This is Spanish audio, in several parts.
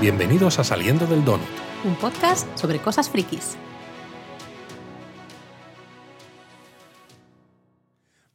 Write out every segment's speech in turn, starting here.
Bienvenidos a Saliendo del Donut. Un podcast sobre cosas frikis.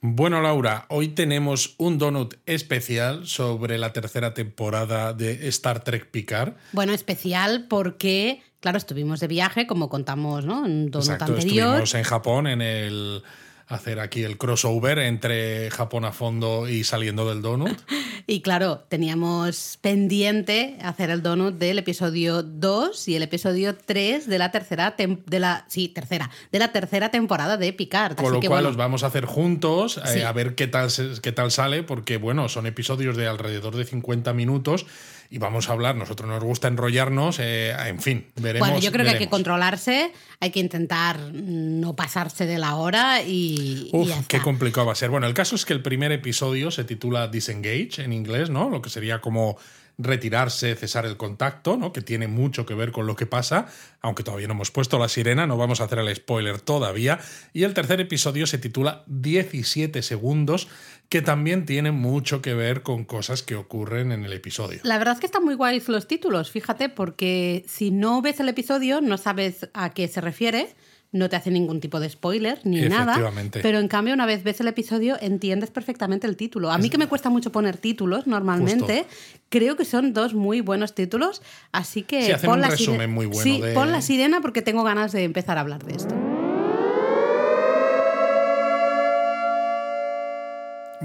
Bueno, Laura, hoy tenemos un donut especial sobre la tercera temporada de Star Trek Picard. Bueno, especial porque, claro, estuvimos de viaje, como contamos, ¿no? En un donut Exacto, anterior. estuvimos en Japón en el hacer aquí el crossover entre Japón a fondo y saliendo del donut. Y claro, teníamos pendiente hacer el donut del episodio 2 y el episodio 3 de la tercera de la sí, tercera, de la tercera temporada de Picard. Con Así lo que cual bueno, los vamos a hacer juntos eh, a ver qué tal, qué tal sale, porque bueno, son episodios de alrededor de 50 minutos y vamos a hablar, nosotros nos gusta enrollarnos, eh, en fin, veremos. bueno, yo creo que hay que controlarse, hay que intentar no pasarse de la hora y, y Uf, qué complicado va a ser. Bueno, el caso es que el primer episodio se titula Disengage en inglés, ¿no? Lo que sería como retirarse, cesar el contacto, ¿no? Que tiene mucho que ver con lo que pasa, aunque todavía no hemos puesto la sirena, no vamos a hacer el spoiler todavía. Y el tercer episodio se titula 17 segundos, que también tiene mucho que ver con cosas que ocurren en el episodio. La verdad es que están muy guays los títulos, fíjate, porque si no ves el episodio, no sabes a qué se refiere, no te hace ningún tipo de spoiler ni nada. Pero en cambio, una vez ves el episodio, entiendes perfectamente el título. A mí que me cuesta mucho poner títulos normalmente, creo que son dos muy buenos títulos, así que Sí, hacen pon un la resumen muy bueno Sí, de- pon la sirena porque tengo ganas de empezar a hablar de esto.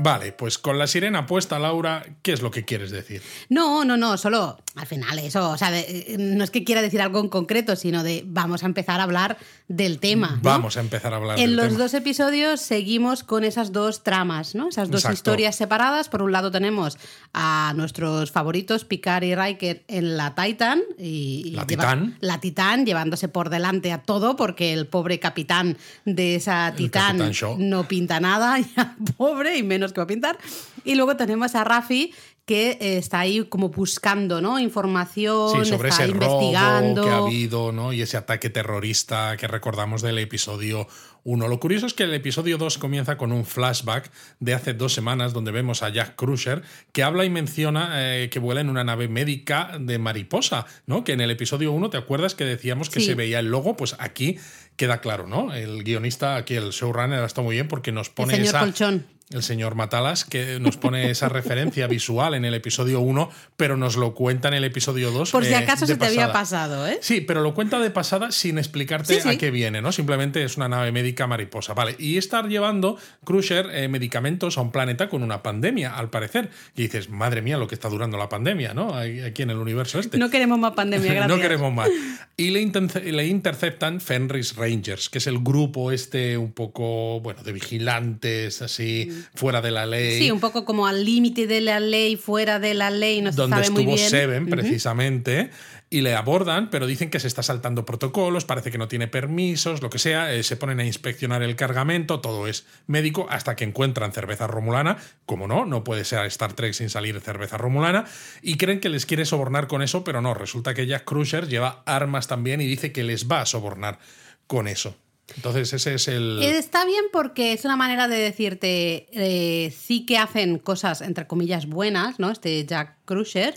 Vale, pues con la sirena puesta, Laura, ¿qué es lo que quieres decir? No, no, no, solo al final eso, o sea, de- eh, no es que quiera decir algo en concreto, sino de vamos a empezar a hablar del tema. ¿no? Vamos a empezar a hablar En del los tema. dos episodios seguimos con esas dos tramas, ¿no? Esas dos Exacto. historias separadas. Por un lado tenemos a nuestros favoritos Picard y Riker en la Titan. Y, y La lleva- Titán. La Titán, llevándose por delante a todo, porque el pobre capitán de esa Titán Shaw. no pinta nada, ya pobre, y menos que va a pintar. Y luego tenemos a Rafi que eh, está ahí como buscando ¿no? información, Sí, sobre está ese investigando. robo que ha habido, ¿no? Y ese ataque terrorista que recordamos del episodio 1. Lo curioso es que el episodio 2 comienza con un flashback de hace dos semanas donde vemos a Jack Crusher que habla y menciona eh, que vuela en una nave médica de mariposa, ¿no? Que en el episodio 1, ¿te acuerdas que decíamos que Sí. se veía el logo? Pues aquí queda claro, ¿no? El guionista, aquí el showrunner, está muy bien porque nos El pone señor esa Colchón. El señor Matalas, que nos pone esa referencia visual en el episodio 1, pero nos lo cuenta en el episodio 2. Por si eh, acaso se te había pasado, ¿eh? Sí, pero lo cuenta de pasada sin explicarte Sí, sí. a qué viene, ¿no? Simplemente es una nave médica mariposa. Vale, y estar llevando Crusher eh, medicamentos a un planeta con una pandemia, al parecer. Y dices, madre mía, lo que está durando la pandemia, ¿no? Aquí en el universo este. No queremos más pandemia, gracias. No queremos más. Y le, le interceptan Fenris Rangers, que es el grupo este un poco, bueno, de vigilantes, así, fuera de la ley. Sí, un poco como al límite de la ley, fuera de la ley, no se donde sabe muy estuvo bien. Seven, Ujú. precisamente, y le abordan, pero dicen que se está saltando protocolos, parece que no tiene permisos, lo que sea, eh, se ponen a inspeccionar el cargamento, todo es médico, hasta que encuentran cerveza romulana, como no, no puede ser Star Trek sin salir cerveza romulana, y creen que les quiere sobornar con eso, pero no, resulta que Jack Crusher lleva armas también y dice que les va a sobornar con eso. Entonces ese es el... Eh, Está bien porque es una manera de decirte, eh, sí que hacen cosas, entre comillas, buenas, ¿no? Este Jack Crusher,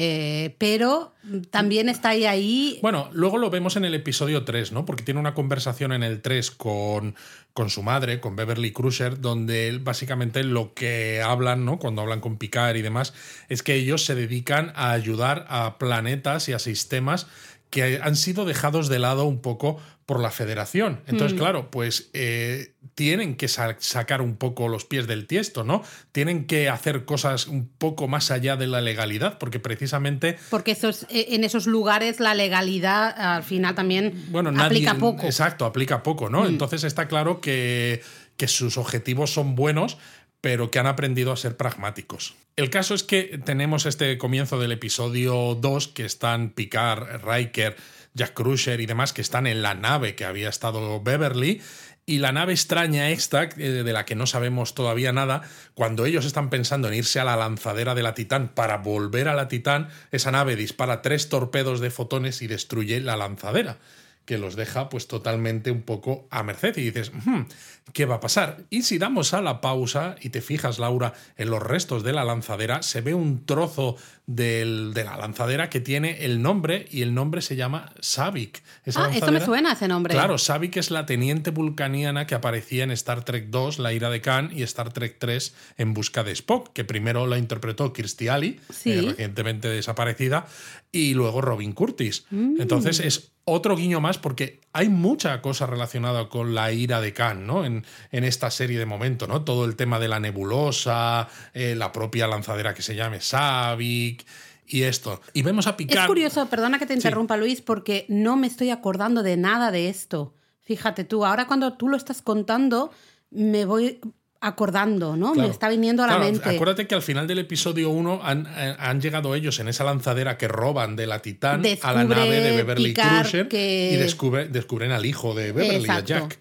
eh, pero también está ahí ahí. Bueno, luego lo vemos en el episodio 3, ¿no? Porque tiene una conversación en el 3 con, con su madre, con Beverly Crusher, donde él básicamente lo que hablan, ¿no? Cuando hablan con Picard y demás, es que ellos se dedican a ayudar a planetas y a sistemas que han sido dejados de lado un poco por la federación. Entonces, claro, pues eh, tienen que sa- sacar un poco los pies del tiesto, ¿no? Tienen que hacer cosas un poco más allá de la legalidad, porque precisamente Porque esos, eh, en esos lugares la legalidad al final también bueno, nadie, aplica poco. Mm. Exacto, aplica poco, ¿no? Entonces está claro que, que sus objetivos son buenos, pero que han aprendido a ser pragmáticos. El caso es que tenemos este comienzo del episodio 2 que están Picard, Riker, Jack Crusher y demás que están en la nave que había estado Beverly y la nave extraña esta, eh, de la que no sabemos todavía nada, cuando ellos están pensando en irse a la lanzadera de la Titán para volver a la Titán, esa nave dispara tres torpedos de fotones y destruye la lanzadera. que los deja pues totalmente un poco a merced y dices, "Hmm, ¿qué va a pasar? Y si damos a la pausa y te fijas, Laura, en los restos de la lanzadera, se ve un trozo del- de la lanzadera que tiene el nombre y el nombre se llama Savik. Esa Ah, esto me suena ese nombre. Claro, Savik es la teniente vulcaniana que aparecía en Star Trek 2, La ira de Khan, y Star Trek 3, En busca de Spock, que primero la interpretó Kirstie Alley, Sí. eh, recientemente desaparecida, y luego Robin Curtis. Mm. Entonces es otro guiño más porque hay mucha cosa relacionada con la ira de Khan, ¿no? En, en esta serie de momento, ¿no? Todo el tema de la nebulosa, eh, la propia lanzadera que se llame Savik y esto. Y vemos a Es Picard. curioso, perdona que te interrumpa Luis, porque no me estoy acordando de nada de esto. Fíjate tú, ahora cuando tú lo estás contando, me voy acordando, ¿no? Claro. Me está viniendo a la Claro, mente. Acuérdate que al final del episodio 1 han, eh, han llegado ellos en esa lanzadera que roban de la Titán a la nave de Beverly Crusher que- y descubre- descubren al hijo de Beverly, Exacto. a Jack.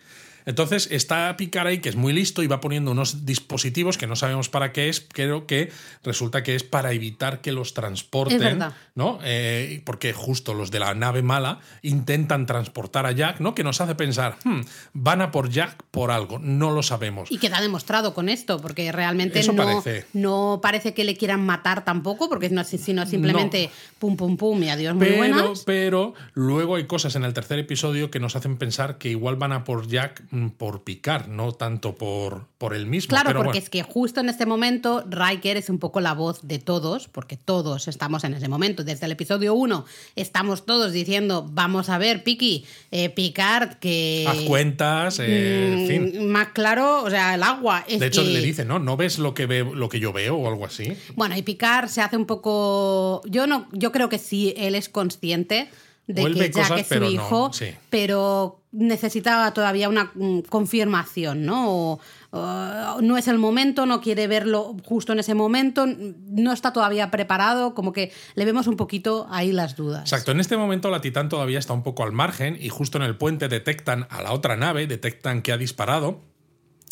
Entonces está Picard ahí, que es muy listo, y va poniendo unos dispositivos que no sabemos para qué es, pero que resulta que es para evitar que los transporten. ¿no? Eh, porque justo los de la nave mala intentan transportar a Jack, ¿no? Que nos hace pensar, "Hmm, van a por Jack por algo, no lo sabemos. Y queda demostrado con esto, porque realmente Eso no parece. no parece que le quieran matar tampoco, porque no, sino simplemente pum, pum, pum y adiós, muy Pero, buenas. pero luego hay cosas en el tercer episodio que nos hacen pensar que igual van a por Jack por picar, no tanto por, por él mismo. Claro, Pero porque bueno, es que justo en este momento Riker es un poco la voz de todos, porque todos estamos en ese momento. Desde el episodio 1 estamos todos diciendo, vamos a ver, Piki, eh, Picard, que... haz cuentas, eh, en mm, fin. Más claro, o sea, el agua. Es De hecho, que- le dice, ¿no? ¿No ves lo que, veo, lo que yo veo o algo así? Bueno, y Picard se hace un poco. Yo no, yo creo que sí, él es consciente de que ve Jack cosas, es su no, hijo, sí. pero necesitaba todavía una mm, confirmación, ¿no? O, o, no es el momento, no quiere verlo justo en ese momento, no está todavía preparado, como que le vemos un poquito ahí las dudas. Exacto, en este momento la Titán todavía está un poco al margen y justo en el puente detectan a la otra nave, detectan que ha disparado.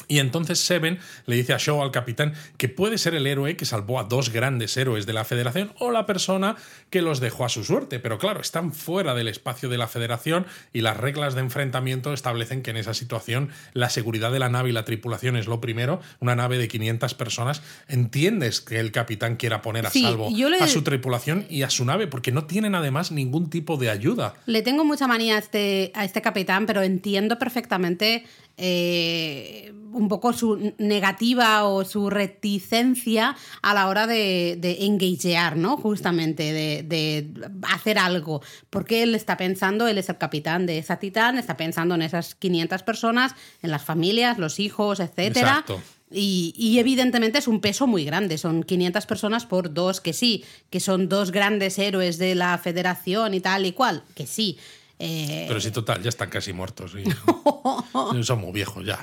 Y entonces Seven le dice a Shaw, al capitán, que puede ser el héroe que salvó a dos grandes héroes de la Federación o la persona que los dejó a su suerte. Pero claro, están fuera del espacio de la Federación y las reglas de enfrentamiento establecen que en esa situación la seguridad de la nave y la tripulación es lo primero. Una nave de 500 personas, entiendes que el capitán quiera poner a Sí, salvo le- a su tripulación y a su nave porque no tienen además ningún tipo de ayuda. Le tengo mucha manía a este, a este capitán, pero entiendo perfectamente eh, un poco su negativa o su reticencia a la hora de, de engagear, ¿no? Justamente, de, de hacer algo. Porque él está pensando, él es el capitán de esa titán, está pensando en esas 500 personas, en las familias, los hijos, etcétera. Exacto. Y, y evidentemente es un peso muy grande, son 500 personas por dos, que sí, que son dos grandes héroes de la federación y tal y cual, que sí. Eh, Pero sí, total, ya están casi muertos. y- Son muy viejos ya.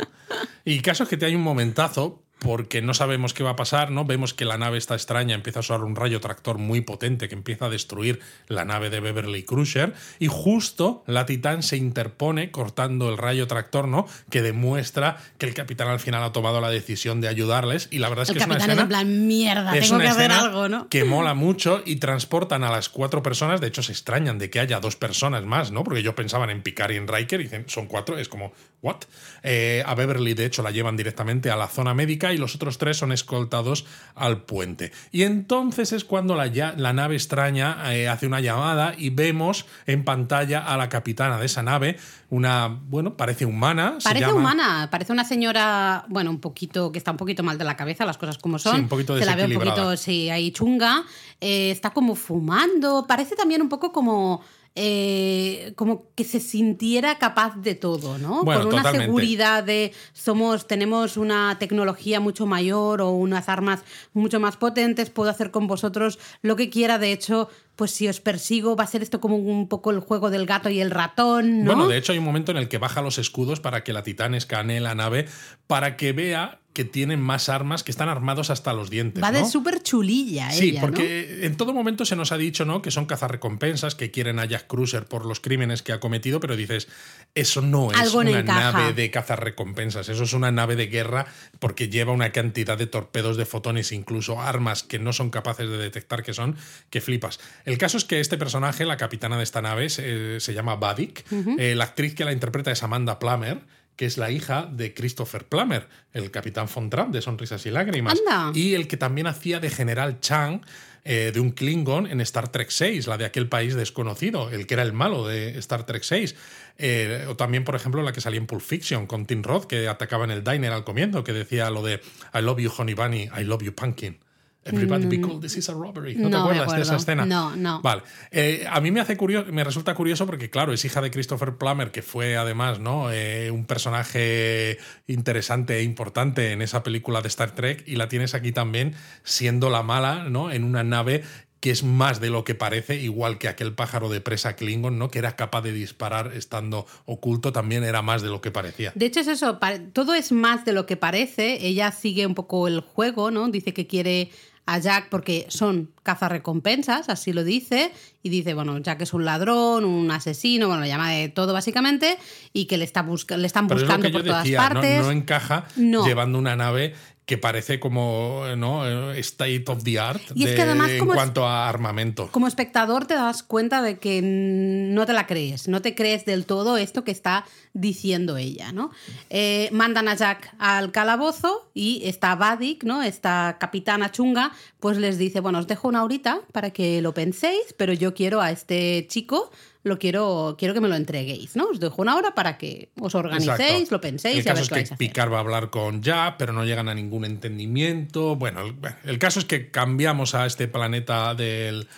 Y caso es que te hay un momentazo porque no sabemos qué va a pasar, ¿no? Vemos que la nave está extraña, empieza a usar un rayo tractor muy potente que empieza a destruir la nave de Beverly Crusher y justo la Titán se interpone cortando el rayo tractor, ¿no? Que demuestra que el capitán al final ha tomado la decisión de ayudarles y la verdad es el que es una capitán es escena en plan, mierda, es tengo una que hacer escena algo, ¿no? Que mola mucho y transportan a las cuatro personas. De hecho, se extrañan de que haya dos personas más, ¿no? Porque ellos pensaban en Picard y en Riker y dicen, son cuatro. Es como, ¿what? Eh, a Beverly, de hecho, la llevan directamente a la zona médica y los otros tres son escoltados al puente. Y entonces es cuando la, ya- la nave extraña eh, hace una llamada y vemos en pantalla a la capitana de esa nave, una, bueno, parece humana. se Parece llama- humana, parece una señora, bueno, un poquito, que está un poquito mal de la cabeza, las cosas como son. Sí, un poquito Se la ve un poquito, sí, ahí chunga. Eh, está como fumando, parece también un poco como. Eh, como que se sintiera capaz de todo, ¿no? Bueno, Con una totalmente. seguridad de somos, tenemos una tecnología mucho mayor o unas armas mucho más potentes, puedo hacer con vosotros lo que quiera. De hecho, pues si os persigo, va a ser esto como un poco el juego del gato y el ratón, ¿no? Bueno, de hecho hay un momento en el que baja los escudos para que la titán escanee la nave para que vea que tienen más armas, que están armados hasta los dientes. Va de súper chulilla Sí, ella, porque en todo momento se nos ha dicho ¿no? que son cazarrecompensas, que quieren a Jack Cruiser por los crímenes que ha cometido, pero dices, eso no es Algo una encaja. nave de cazarrecompensas, eso es una nave de guerra porque lleva una cantidad de torpedos de fotones, incluso armas que no son capaces de detectar que son, que flipas. El caso es que este personaje, la capitana de esta nave, se, se llama Badik, Eh, la actriz que la interpreta es Amanda Plummer, que es la hija de Christopher Plummer, el capitán Von Trapp de Sonrisas y Lágrimas. Anda. Y el que también hacía de General Chang, eh, de un Klingon en Star Trek 6, la de aquel país desconocido, el que era el malo de Star Trek 6. Eh, o también, por ejemplo, la que salía en Pulp Fiction con Tim Roth, que atacaba en el diner al comienzo, que decía lo de I love you, honey bunny, I love you, pumpkin. Everybody be cool, this is a robbery. ¿No, te No acuerdas de esa escena? No, no. Vale. Eh, a mí me hace curioso, me resulta curioso porque, claro, es hija de Christopher Plummer, que fue además, ¿no? Eh, un personaje interesante e importante en esa película de Star Trek, y la tienes aquí también siendo la mala, ¿no? En una nave que es más de lo que parece, igual que aquel pájaro de presa Klingon, ¿no? Que era capaz de disparar estando oculto, también era más de lo que parecía. De hecho, es eso, todo es más de lo que parece. Ella sigue un poco el juego, ¿no? Dice que quiere a Jack porque son cazarrecompensas, así lo dice, y dice, bueno, Jack es un ladrón, un asesino, bueno, lo llama de todo básicamente, y que le, está busca le están Pero es lo buscando yo por todas decía, ¿no? partes. no, encaja No. llevando una nave que parece como ¿no? state of the art Y es que además en cuanto a armamento. Como espectador te das cuenta de que no te la crees, no te crees del todo esto que está diciendo ella, ¿no? Eh, mandan a Jack al calabozo y esta Vadik, ¿no? Esta capitana chunga, pues les dice, bueno, os dejo una horita para que lo penséis, pero yo quiero a este chico, lo quiero, quiero que me lo entreguéis, ¿no? Os dejo una hora para que os organicéis, Exacto. lo penséis El y a caso ver es qué que a hacer. Picard va a hablar con Ya, pero no llegan a ningún entendimiento. Bueno, el, el caso es que cambiamos a este planeta del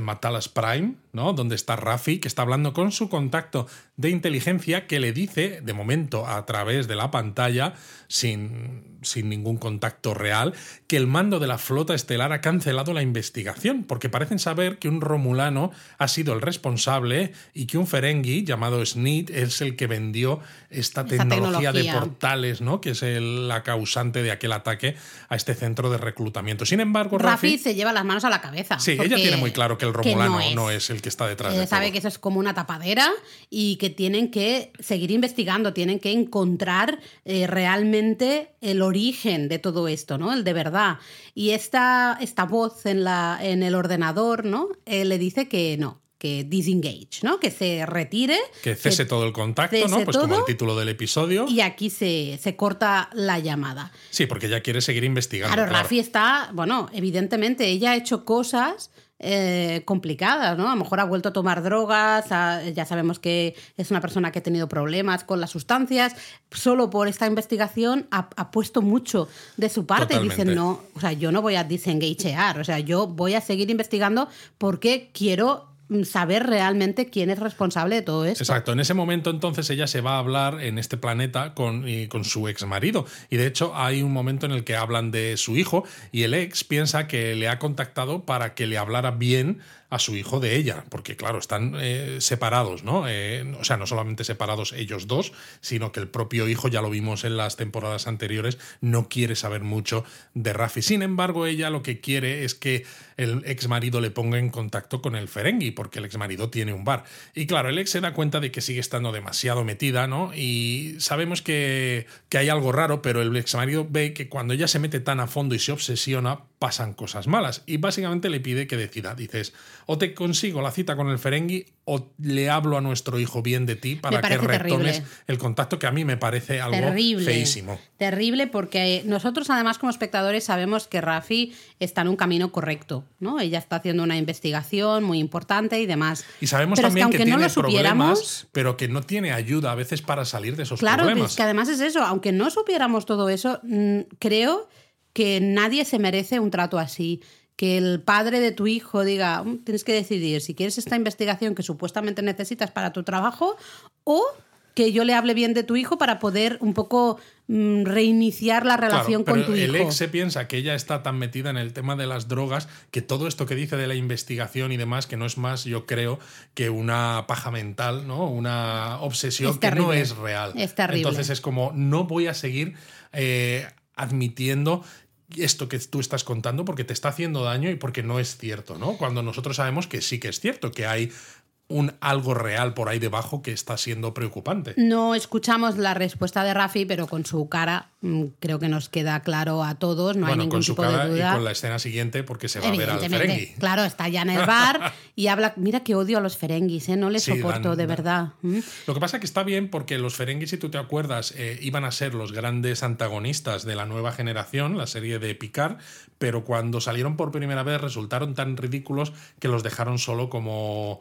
Matalas Prime, ¿no? Donde está Rafi, que está hablando con su contacto de inteligencia que le dice, de momento, a través de la pantalla, sin, sin ningún contacto real, que el mando de la flota estelar ha cancelado la investigación, porque parecen saber que un romulano ha sido el responsable y que un Ferengi llamado Snid es el que vendió esta, Esta tecnología, de portales, ¿no? Que es el- la causante de aquel ataque a este centro de reclutamiento. Sin embargo, Rafi Rafi. se lleva las manos a la cabeza. Sí, ella tiene muy claro que el romulano no no es. es. el que está detrás Ella de sabe todo. que eso es como una tapadera y que tienen que seguir investigando, tienen que encontrar eh, realmente el origen de todo esto, ¿no? El de verdad. Y esta, esta voz en, la, en el ordenador, ¿no? Eh, le dice que no, que disengage, ¿no? Que se retire. Que cese todo el contacto, ¿no? Pues como todo el título del episodio. Y aquí se, se corta la llamada. Sí, porque ella quiere seguir investigando. Claro, claro. Rafi está, bueno, evidentemente ella ha hecho cosas eh, complicadas, ¿no? A lo mejor ha vuelto a tomar drogas, ya sabemos que es una persona que ha tenido problemas con las sustancias, solo por esta investigación ha, ha puesto mucho de su parte. Totalmente. Dicen, no, o sea, yo no voy a disengagear, o sea, yo voy a seguir investigando porque quiero saber realmente quién es responsable de todo esto. Exacto, en ese momento entonces ella se va a hablar en este planeta con, con su ex marido. Y de hecho hay un momento en el que hablan de su hijo y el ex piensa que le ha contactado para que le hablara bien a su hijo de ella, porque claro, están eh, separados, ¿no? Eh, o sea, no solamente separados ellos dos, sino que el propio hijo, ya lo vimos en las temporadas anteriores, no quiere saber mucho de Rafi. Sin embargo, ella lo que quiere es que el ex marido le ponga en contacto con el Ferengi, porque el ex marido tiene un bar. Y claro, el ex se da cuenta de que sigue estando demasiado metida, ¿no? Y sabemos que, que hay algo raro, pero el ex marido ve que cuando ella se mete tan a fondo y se obsesiona, pasan cosas malas. Y básicamente le pide que decida. Dices, o te consigo la cita con el Ferengi o le hablo a nuestro hijo bien de ti para que retomes terrible. el contacto que a mí me parece algo terrible. feísimo. Terrible porque nosotros además como espectadores sabemos que Rafi está en un camino correcto, ¿no? Ella está haciendo una investigación muy importante y demás. Y sabemos Pero es también que, aunque tiene lo problemas, pero que no tiene ayuda a veces para salir de esos claro, problemas. es que además es eso, aunque no supiéramos todo eso, mm, creo que nadie se merece un trato así. Que el padre de tu hijo diga, "Mm, tienes que decidir si quieres esta investigación que supuestamente necesitas para tu trabajo o que yo le hable bien de tu hijo para poder un poco mm, reiniciar la relación Claro, con tu el hijo. ex se piensa que ella está tan metida en el tema de las drogas que todo esto que dice de la investigación y demás, que no es más, yo creo, que una paja mental, ¿no? Una obsesión Es que no es real. Es terrible. Entonces es como, no voy a seguir. eh, admitiendo esto que tú estás contando porque te está haciendo daño y porque no es cierto, ¿no? Cuando nosotros sabemos que sí que es cierto, que hay un algo real por ahí debajo que está siendo preocupante. No escuchamos la respuesta de Rafi, pero con su cara mm, creo que nos queda claro a todos, no hay ningún con su tipo cara de duda. y con la escena siguiente porque se va a ver al Ferengi. Claro, está ya en el bar y habla. Mira que odio a los Ferengis, ¿eh? no les Sí, soporto dan- de dan- verdad. ¿Mm? Lo que pasa es que está bien porque los Ferengi, si tú te acuerdas, eh, iban a ser los grandes antagonistas de la nueva generación, la serie de Picard, pero cuando salieron por primera vez resultaron tan ridículos que los dejaron solo como,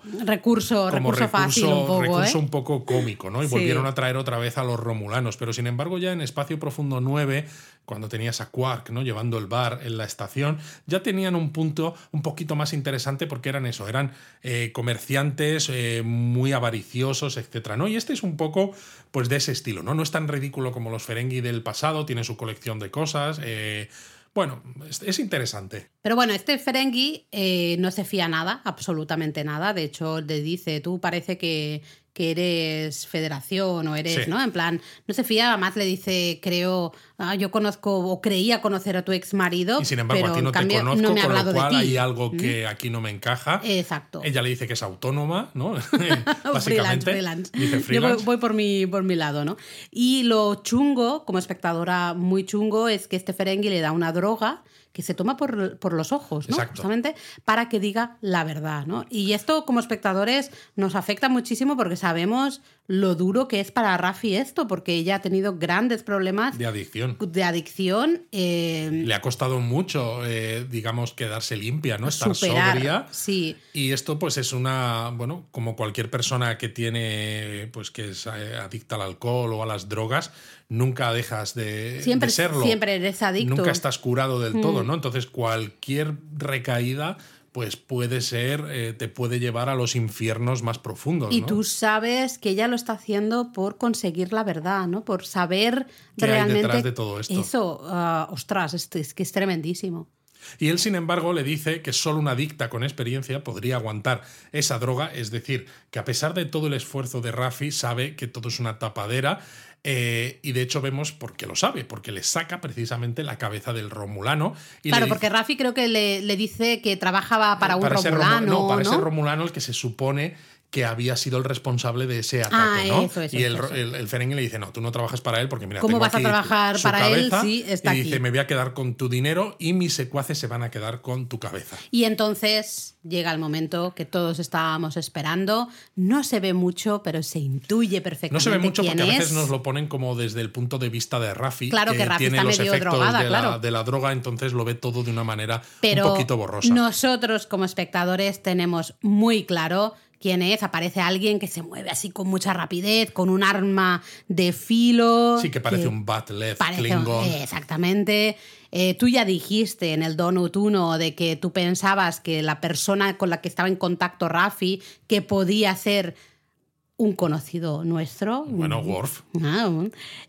Recurso, como recurso fácil un poco, recurso ¿eh? un poco cómico, ¿no? Y Sí. volvieron a traer otra vez a los romulanos. Pero sin embargo, ya en Espacio Profundo 9, cuando tenías a Quark, ¿no? Llevando el bar en la estación, ya tenían un punto un poquito más interesante porque eran eso, eran eh, comerciantes eh, muy avariciosos, etcétera, ¿no? Y este es un poco, pues, de ese estilo, ¿no? No es tan ridículo como los Ferengi del pasado, tiene su colección de cosas. eh, bueno, es, es interesante. Pero bueno, este Ferengi eh, no se fía nada, absolutamente nada. De hecho, le dice, tú parece que, que eres federación o eres, Sí. ¿no? En plan, no se fía, además le dice, creo, ah, yo conozco o creía conocer a tu ex marido, Y sin embargo, pero a ti no te conozco, no me ha con lo cual hay algo que aquí no me encaja. Exacto. Ella le dice que es autónoma, ¿no? freelance, Básicamente. freelance. Dice Yo voy, freelance. voy por, mi, por mi lado, ¿no? Y lo chungo, como espectadora muy chungo, es que este Ferengi le da una droga que se toma por, por los ojos, ¿no? Exacto. Justamente para que diga la verdad, ¿no? Y esto como espectadores nos afecta muchísimo porque sabemos lo duro que es para Rafi esto, porque ella ha tenido grandes problemas de adicción. de adicción. eh, Le ha costado mucho, eh, digamos, quedarse limpia, ¿no? Estar superar. sobria. Sí. Y esto, pues, es una. Bueno, como cualquier persona que tiene. Pues que es eh, adicta al alcohol o a las drogas, nunca dejas de, Siempre, de serlo. siempre eres adicto. Mm. Nunca estás curado del todo, ¿no? Entonces, cualquier recaída. Pues puede ser, eh, te puede llevar a los infiernos más profundos. Y ¿no? tú sabes que ella lo está haciendo por conseguir la verdad, ¿no? Por saber ¿Qué hay realmente. detrás de todo esto? Eso, ah, ostras, es, es que es tremendísimo. Y él, sin embargo, le dice que solo una adicta con experiencia podría aguantar esa droga, es decir, que a pesar de todo el esfuerzo de Rafi, sabe que todo es una tapadera. Eh, y de hecho vemos por qué lo sabe, porque le saca precisamente la cabeza del Romulano. Y claro, porque Rafi creo que le, le dice que trabajaba para un ese Romu- romulano. no, para ¿no? ese Romulano el que se supone que había sido el responsable de ese ataque, Ah, ¿no? eso, eso, y el, el, el Ferengi le dice, no, tú no trabajas para él porque mira, ¿Cómo tengo vas a trabajar para él cabeza", si está y dice, aquí? me voy a quedar con tu dinero y mis secuaces se van a quedar con tu cabeza. Y entonces llega el momento que todos estábamos esperando. No se ve mucho, pero se intuye perfectamente. No se ve mucho porque a veces es. nos lo ponen como desde el punto de vista de Rafi, Claro que Rafi tiene está los medio efectos drogada, de, la, claro. de la droga, entonces lo ve todo de una manera Pero un poquito borrosa. nosotros como espectadores tenemos muy claro quién es. Aparece alguien que se mueve así con mucha rapidez, con un arma de filo. sí, que parece un Bat Left Klingon. eh, exactamente. Eh, tú ya dijiste en el Donut 1 de que tú pensabas que la persona con la que estaba en contacto Rafi, que podía ser un conocido nuestro. Bueno, Worf. Ah,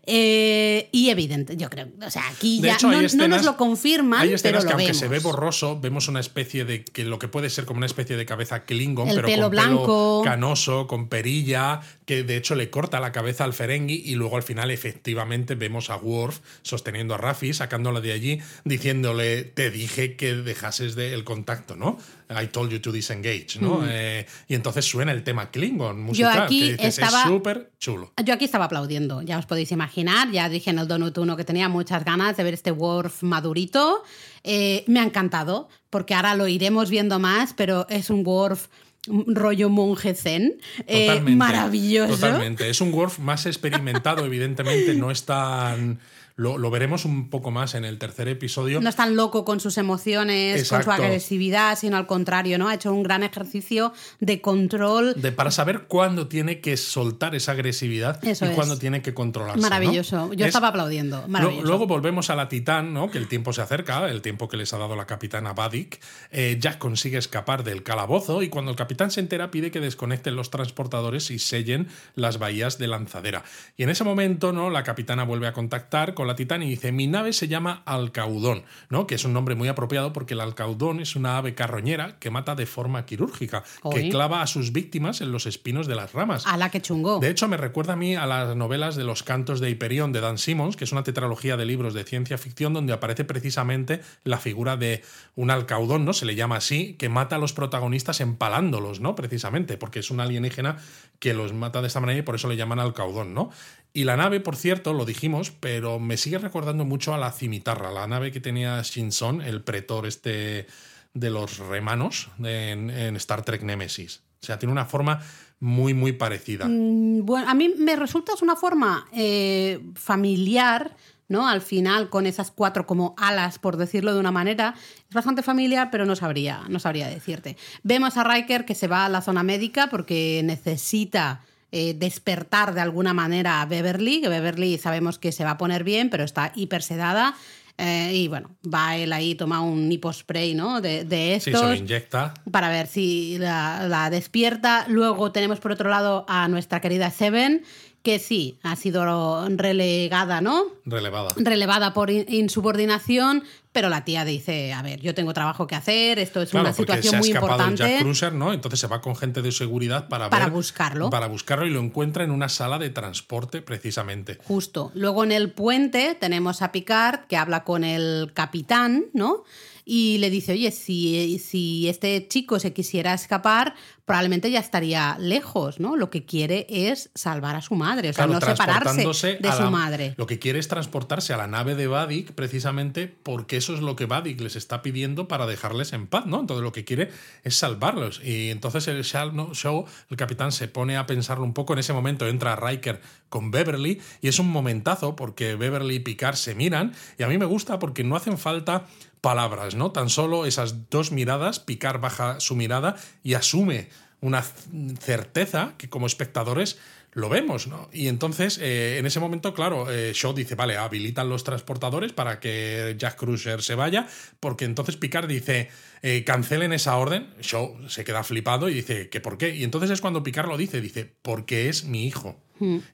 eh, y evidente, yo creo. O sea, aquí ya hecho, no, nos lo confirman, Hay escenas pero que lo aunque se ve vemos. borroso, vemos una especie de que lo que puede ser como una especie de cabeza Klingon, El pero pelo con blanco. pelo canoso, con perilla, que de hecho le corta la cabeza al Ferengi y luego al final efectivamente vemos a Worf sosteniendo a Rafi, sacándola de allí, diciéndole, te dije que dejases de el contacto, ¿no? I told you to disengage, ¿no? Eh, y entonces suena el tema Klingon musical, aquí que dices, estaba- es súper chulo. Yo aquí estaba aplaudiendo, ya os podéis imaginar. Ya dije en el Donut 1 que tenía muchas ganas de ver este Worf madurito. Eh, me ha encantado, porque ahora lo iremos viendo más, pero es un Worf mm, rollo monje zen. eh, Totalmente. maravilloso. Totalmente. Es un Worf más experimentado, evidentemente, no es tan. Lo, lo veremos un poco más en el tercer episodio. No es tan loco con sus emociones, con su agresividad, sino al contrario, ¿no? Ha hecho un gran ejercicio de control. de, para saber cuándo tiene que soltar esa agresividad Eso y es. cuándo tiene que controlarse. ¿no? Maravilloso. Yo Es- estaba aplaudiendo. Lo- Maravilloso. Luego volvemos a la Titán, ¿no? que el tiempo se acerca, el tiempo que les ha dado la capitana Vadik. Eh, Jack consigue escapar del calabozo y cuando el capitán se entera pide que desconecten los transportadores y sellen las bahías de lanzadera. Y en ese momento ¿no? la capitana vuelve a contactar con con la Titán y dice, mi nave se llama Alcaudón, ¿no? Que es un nombre muy apropiado porque el Alcaudón es una ave carroñera que mata de forma quirúrgica, que clava a sus víctimas en los espinos de las ramas. A la que chungo. De hecho, me recuerda a mí a las novelas de Los Cantos de Hiperión de Dan Simmons, que es una tetralogía de libros de ciencia ficción donde aparece precisamente la figura de un alcaudón, ¿no? Se le llama así, que mata a los protagonistas empalándolos, ¿no? Precisamente, porque es un alienígena que los mata de esta manera y por eso le llaman alcaudón, ¿no? Y la nave, por cierto, lo dijimos, pero me sigue recordando mucho a la cimitarra, la nave que tenía Shinson, el pretor este de los remanos en Star Trek Nemesis. O sea, tiene una forma muy, muy parecida. Mm, Bueno, a mí me resulta es una forma eh, familiar, ¿no? Al final, con esas cuatro como alas, por decirlo de una manera. Es bastante familiar, pero no sabría, no sabría decirte. Vemos a Riker que se va a la zona médica porque necesita eh, despertar de alguna manera a Beverly, que Beverly sabemos que se va a poner bien, pero está hipersedada. Eh, y bueno, va él ahí, toma un hipospray, ¿no? De, de Sí, estos se lo inyecta. para ver si la, la despierta. Luego tenemos por otro lado a nuestra querida Seven, que sí, ha sido relegada, ¿no? Relevada. Relevada por in- insubordinación, pero la tía dice, a ver, yo tengo trabajo que hacer, esto es Claro, una situación se ha muy importante. Jack Cruiser, ¿no? Entonces se va con gente de seguridad para, Para ver- buscarlo. Para buscarlo y lo encuentra en una sala de transporte, precisamente. Justo. Luego en el puente tenemos a Picard que habla con el capitán, ¿no? Y le dice, oye, si, si este chico se quisiera escapar, probablemente ya estaría lejos, ¿no? Lo que quiere es salvar a su madre, o sea, Claro, no separarse de a su la- madre. Lo que quiere es transportarse a la nave de Vadik precisamente porque eso es lo que Vadik les está pidiendo para dejarles en paz, ¿no? Entonces lo que quiere es salvarlos. Y entonces el show, el capitán se pone a pensarlo un poco. En ese momento entra Riker con Beverly y es un momentazo porque Beverly y Picard se miran y a mí me gusta porque no hacen falta palabras, ¿no? Tan solo esas dos miradas, Picard baja su mirada y asume una certeza que como espectadores lo vemos, ¿no? Y entonces, eh, en ese momento, claro, eh, Shaw dice, vale, habilitan los transportadores para que Jack Crusher se vaya, porque entonces Picard dice, eh, cancelen esa orden. Shaw se queda flipado y dice, ¿que por qué? Y entonces es cuando Picard lo dice, dice, porque es mi hijo.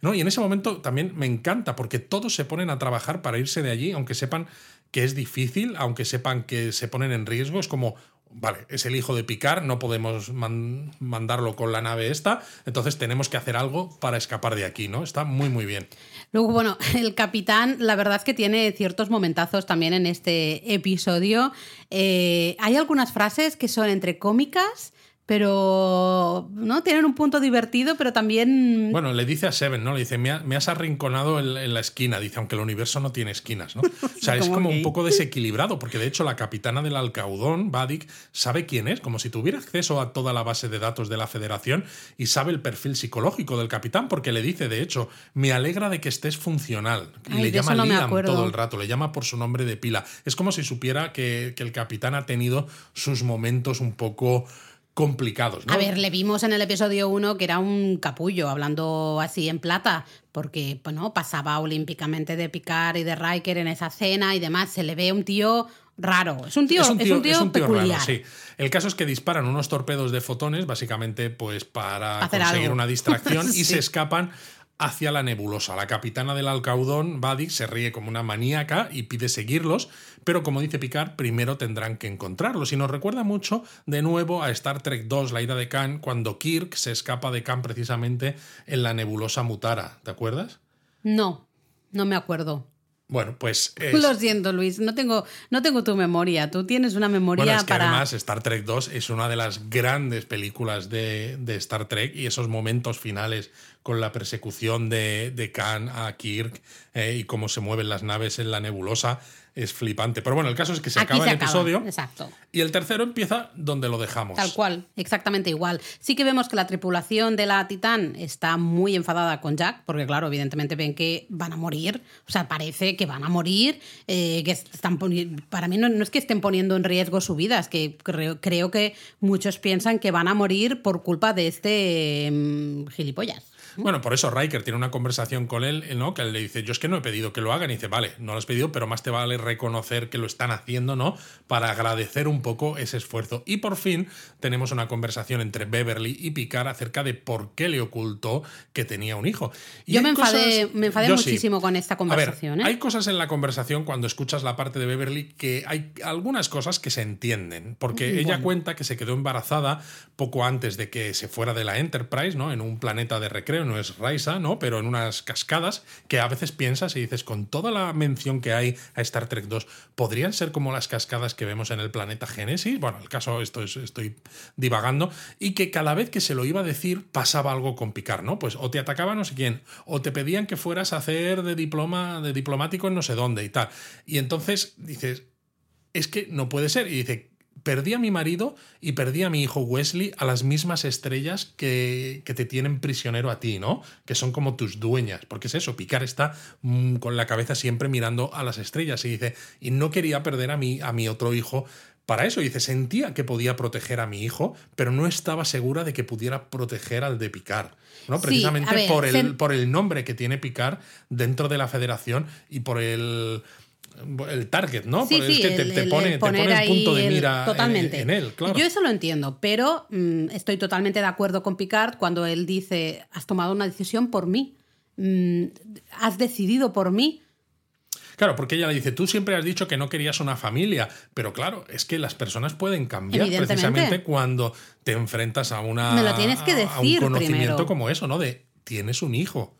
¿No? Y en ese momento también me encanta, porque todos se ponen a trabajar para irse de allí, aunque sepan que es difícil, aunque sepan que se ponen en riesgo, es como, vale, es el hijo de Picard, no podemos man- mandarlo con la nave esta, entonces tenemos que hacer algo para escapar de aquí, ¿no? Está muy, muy bien. Luego, bueno, el capitán, la verdad es que tiene ciertos momentazos también en este episodio. Eh, hay algunas frases que son entre cómicas, pero no tienen un punto divertido, pero también Bueno, le dice a Seven, ¿no? Le dice, me, ha- me has arrinconado en, en la esquina, dice, aunque el universo no tiene esquinas, ¿no? O sea, es Como un poco desequilibrado, porque de hecho la capitana del Alcaudón, Vadik, sabe quién es, como si tuviera acceso a toda la base de datos de la Federación y sabe el perfil psicológico del capitán, porque le dice, de hecho, me alegra de que estés funcional. Y Ay, le llama no Liam todo el rato, le llama por su nombre de pila. Es como si supiera que, que el capitán ha tenido sus momentos un poco complicados, ¿no? A ver, le vimos en el episodio 1 que era un capullo, hablando así en plata, porque bueno, pasaba olímpicamente de Picard y de Riker en esa cena y demás. Se le ve un tío raro. Es un tío, es un tío, es un tío peculiar. raro, sí. El caso es que disparan unos torpedos de fotones, básicamente, pues para Hacer conseguir algo. una distracción y se escapan hacia la nebulosa. La capitana del Alcaudón, Vadik, se ríe como una maníaca y pide seguirlos, pero como dice Picard, primero tendrán que encontrarlos. Y nos recuerda mucho de nuevo a Star Trek 2, la ira de Khan, cuando Kirk se escapa de Khan precisamente en la nebulosa Mutara. ¿Te acuerdas? No, no me acuerdo. Bueno, pues es- Lo siento, Luis, no tengo, no tengo tu memoria. Tú tienes una memoria Bueno, es que para. además Star Trek 2 es una de las grandes películas de, de Star Trek y esos momentos finales con la persecución de, de Khan a Kirk eh, y cómo se mueven las naves en la nebulosa es flipante. Pero bueno, el caso es que se Aquí acaba se el acaba, episodio Exacto. y el tercero empieza donde lo dejamos. Tal cual, exactamente igual. Sí que vemos que la tripulación de la Titán está muy enfadada con Jack, porque claro, evidentemente ven que van a morir, o sea, parece que van a morir, eh, que están para mí no, no es que estén poniendo en riesgo su vida, es que creo, creo que muchos piensan que van a morir por culpa de este mm, gilipollas. Bueno, por eso Riker tiene una conversación con él, ¿no? Que él le dice, yo es que no he pedido que lo hagan. Y dice, vale, no lo has pedido, pero más te vale reconocer que lo están haciendo, ¿no? Para agradecer un poco ese esfuerzo. Y por fin tenemos una conversación entre Beverly y Picard acerca de por qué le ocultó que tenía un hijo. Yo me enfadé, me enfadé muchísimo con esta conversación. ¿eh? Hay cosas en la conversación cuando escuchas la parte de Beverly que hay algunas cosas que se entienden, porque ella cuenta que se quedó embarazada poco antes de que se fuera de la Enterprise, ¿no? En un planeta de recreo, no es Raisa, ¿no? Pero en unas cascadas que a veces piensas y dices, con toda la mención que hay a Star Trek 2, ¿podrían ser como las cascadas que vemos en el planeta Génesis? Bueno, el caso, esto es, estoy divagando, y que cada vez que se lo iba a decir pasaba algo con Picard, ¿no? Pues o te atacaba no sé quién, o te pedían que fueras a hacer de diploma, de diplomático en no sé dónde y tal. Y entonces dices, es que no puede ser. Y dice, perdí a mi marido y perdí a mi hijo Wesley a las mismas estrellas que, que, te tienen prisionero a ti, ¿no? Que son como tus dueñas. Porque es eso, Picard está mm, con la cabeza siempre mirando a las estrellas y dice, y no quería perder a mi, a mi otro hijo para eso. dice, sentía que podía proteger a mi hijo, pero no estaba segura de que pudiera proteger al de Picard. ¿no? Precisamente por, el, por el nombre que tiene Picard dentro de la federación y por el el target, ¿no? Sí, sí, que te, pone, el, punto de mira totalmente. En, él, claro. Yo eso lo entiendo, pero mm, estoy totalmente de acuerdo con Picard cuando él dice, has tomado una decisión por mí, mm, has decidido por mí. Claro, porque ella le dice, tú siempre has dicho que no querías una familia, pero claro, es que las personas pueden cambiar precisamente cuando te enfrentas a una Me lo tienes que decir un conocimiento como eso, ¿no? De tienes un hijo.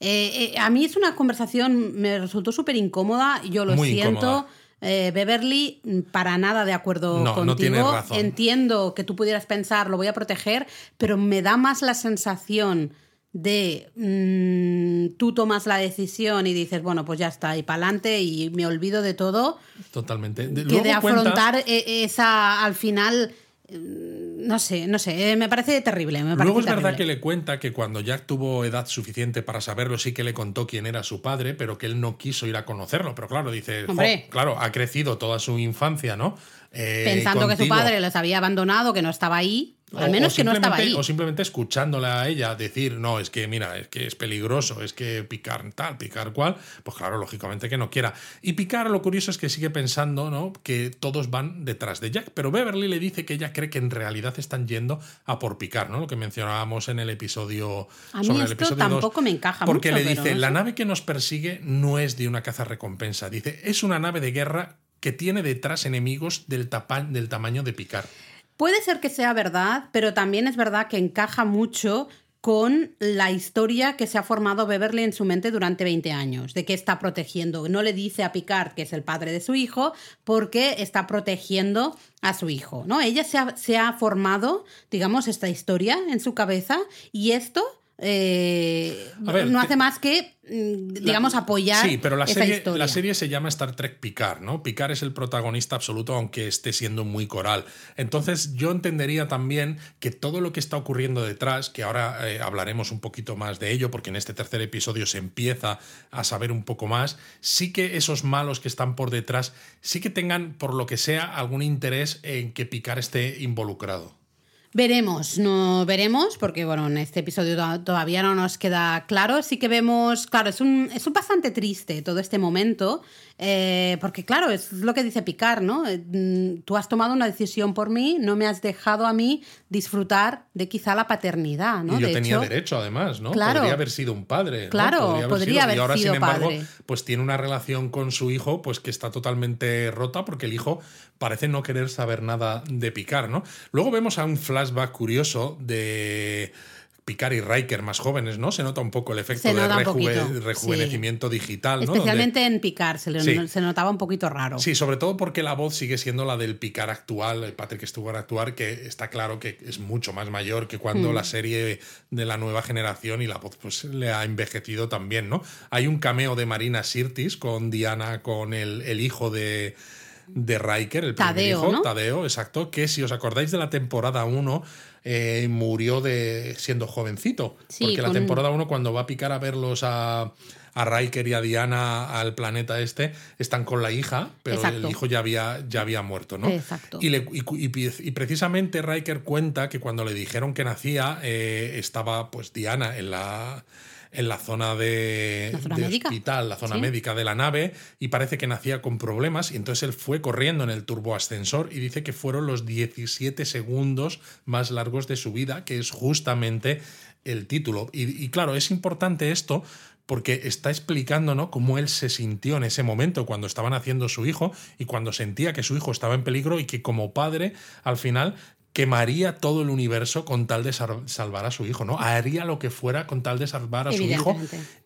Eh, eh, a mí es una conversación, me resultó súper incómoda, yo lo siento. Eh, Beverly, para nada de acuerdo contigo. Entiendo que tú pudieras pensar, lo voy a proteger, pero me da más la sensación de mm, tú tomas la decisión y dices, bueno, pues ya está, y para adelante y me olvido de todo. Totalmente. que de afrontar esa, al final, no sé, no sé, eh, me parece terrible. Luego es verdad que le cuenta que cuando Jack tuvo edad suficiente para saberlo, sí que le contó quién era su padre, pero que él no quiso ir a conocerlo. Pero claro, dice, claro, ha crecido toda su infancia, ¿no? Eh, Pensando que su padre les había abandonado, que no estaba ahí. Al menos que no estaba ahí. O simplemente escuchándola a ella decir, no, es que mira, es que es peligroso, es que picar tal, picar cual, pues claro, lógicamente que no quiera. Y picar, lo curioso es que sigue pensando, ¿no? Que todos van detrás de Jack, pero Beverly le dice que ella cree que en realidad están yendo a por picar, ¿no? Lo que mencionábamos en el episodio a mí esto tampoco me encaja Porque le dice, la nave que nos persigue no es de una caza recompensa, dice, es una nave de guerra que tiene detrás enemigos del, del tamaño de Picard. Puede ser que sea verdad, pero también es verdad que encaja mucho con la historia que se ha formado Beverly en su mente durante 20 años, de que está protegiendo. No le dice a Picard que es el padre de su hijo, porque está protegiendo a su hijo. ¿no? Ella se ha, se ha formado, digamos, esta historia en su cabeza y esto eh, no hace más que, mm, digamos, apoyar. Sí, pero la serie, la serie se llama Star Trek Picard, ¿no? Picard es el protagonista absoluto, aunque esté siendo muy coral. Entonces, yo entendería también que todo lo que está ocurriendo detrás, que ahora eh, hablaremos un poquito más de ello, porque en este tercer episodio se empieza a saber un poco más, sí que esos malos que están por detrás, sí que tengan, por lo que sea, algún interés en que Picard esté involucrado. Veremos, no veremos, porque bueno, en este episodio todavía no nos queda claro. Sí que vemos, claro, es un, es un bastante triste todo este momento, eh, porque claro, es lo que dice Picard, ¿no? Eh, mm, tú has tomado una decisión por mí, no me has dejado a mí disfrutar de quizá la paternidad, ¿no? Y yo tenía derecho, además, ¿no? Claro, podría haber sido un padre. Claro, podría haber, sido, y ahora, sin embargo, pues tiene una relación con su hijo, pues que está totalmente rota, porque el hijo parece no querer saber nada de Picard, ¿no? Luego vemos a un flashback curioso de Picard y Riker más jóvenes, ¿no? Se nota un poco el efecto de rejuvenecimiento digital, ¿no? Especialmente en Picard se, se, notaba un poquito raro. Sí, sobre todo porque la voz sigue siendo la del Picard actual, el Patrick Stewart actual, que está claro que es mucho más mayor que cuando hmm. la serie de la nueva generación y la voz pues le ha envejecido también, ¿no? Hay un cameo de Marina Sirtis con Diana, con el, el hijo de de Riker, el primer Tadeo, hijo, Tadeo, exacto, que si os acordáis de la temporada 1, eh, murió de siendo jovencito. porque la temporada 1, cuando va a picar a verlos a, a Riker y a Diana al planeta este, están con la hija, pero Exacto. el hijo ya había, ya había muerto, ¿no? Exacto. Y, le- y cu- y pi- y precisamente Riker cuenta que cuando le dijeron que nacía, eh, estaba pues Diana en la, en la zona de, ¿La zona de hospital, la zona Sí. médica de la nave, y parece que nacía con problemas, y entonces él fue corriendo en el turboascensor y dice que fueron los 17 segundos más largos de su vida, que es justamente el título. Y, y claro, es importante esto porque está explicando ¿no? cómo él se sintió en ese momento cuando estaban haciendo su hijo y cuando sentía que su hijo estaba en peligro y que como padre al final quemaría todo el universo con tal de salvar a su hijo, ¿no? Haría lo que fuera con tal de salvar a su hijo.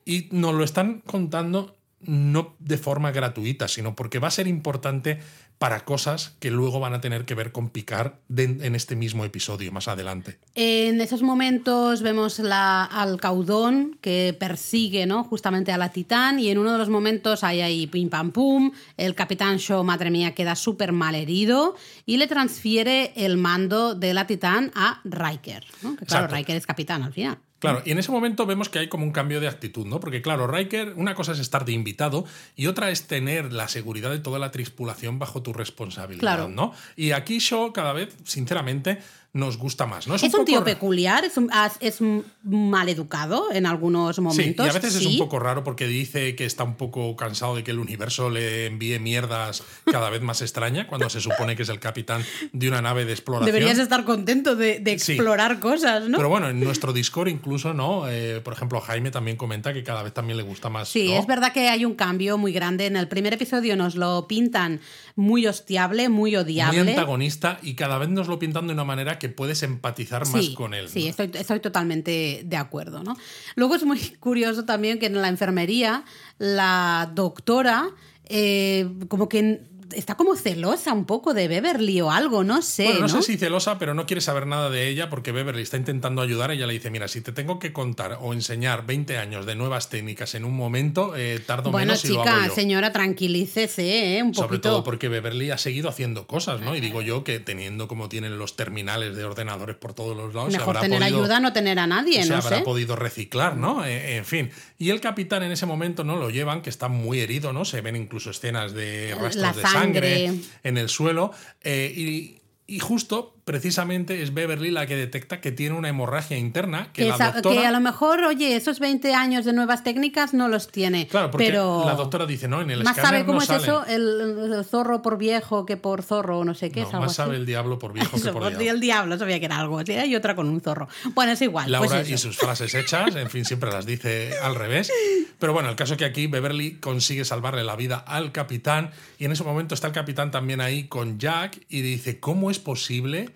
Y nos lo están contando no de forma gratuita, sino porque va a ser importante para cosas que luego van a tener que ver con Picard de- en este mismo episodio más adelante. En esos momentos vemos la, al caudón que persigue ¿no? justamente a la titán y en uno de los momentos hay ahí pim pam pum, el capitán Shaw, madre mía, queda súper mal herido y le transfiere el mando de la titán a Riker. ¿no? Que claro, Exacto. Riker es capitán al final. Claro, y en ese momento vemos que hay como un cambio de actitud, ¿no? Porque claro, Riker, una cosa es estar de invitado y otra es tener la seguridad de toda la tripulación bajo tu responsabilidad, Claro. ¿no? Y aquí Shaw cada vez, sinceramente, nos gusta más, ¿no? Es, un, tío peculiar, es, un- es mal educado en algunos Sí, momentos. y a veces es un poco raro porque dice que está un poco cansado de que el universo le envíe mierdas cada vez más extraña cuando se supone que es el capitán de una nave de exploración. Deberías estar contento de, de Sí. explorar cosas, ¿no? Pero bueno, en nuestro Discord incluso, ¿no? Eh, por ejemplo, Jaime también comenta que cada vez también le gusta más. Sí, ¿no? es verdad que hay un cambio muy grande. En el primer episodio nos lo pintan muy hostiable, muy Muy odiable. antagonista y cada vez nos lo pintan de una manera que puedes empatizar más Sí, con él. sí, ¿no? estoy, estoy totalmente de acuerdo. ¿no? Luego es muy curioso también que en la enfermería la doctora eh, como que está como celosa un poco de Beverly o algo, no sé. Bueno, no, ¿no? sé si celosa, pero no quiere saber nada de ella porque Beverly está intentando ayudar. Ella le dice: Mira, si te tengo que contar o enseñar 20 años de nuevas técnicas en un momento, eh, tardo bueno, menos y lo chica, hago yo. señora, tranquilícese, ¿eh? un Sobre poquito. todo porque Beverly ha seguido haciendo cosas, ¿no? Y digo yo que teniendo como tienen los terminales de ordenadores por todos los lados, se Mejor habrá tener podido- ayuda, no tener a nadie, se no habrá sé. podido reciclar, ¿no? Eh, en fin. Y el capitán en ese momento no lo llevan, que está muy herido, ¿no? Se ven incluso escenas de rastros La de sangre. sangre. en el suelo. eh, y, y justo, precisamente, es Beverly la que detecta que tiene una hemorragia interna, que, Que, la doctora... que a lo mejor, oye, esos 20 años de nuevas técnicas no los tiene. Claro, porque pero la doctora dice, no, en el más sabe cómo no es salen. eso, el, el zorro por viejo que por zorro, no sé qué No, es algo más sabe el diablo por viejo que por por diablo. el diablo, sabía que era algo así. Hay otra con un zorro. Bueno, es igual. Laura pues y eso. sus frases hechas, en fin, siempre las dice al revés. Pero bueno, el caso es que aquí Beverly consigue salvarle la vida al capitán y en ese momento está el capitán también ahí con Jack y dice, ¿cómo es posible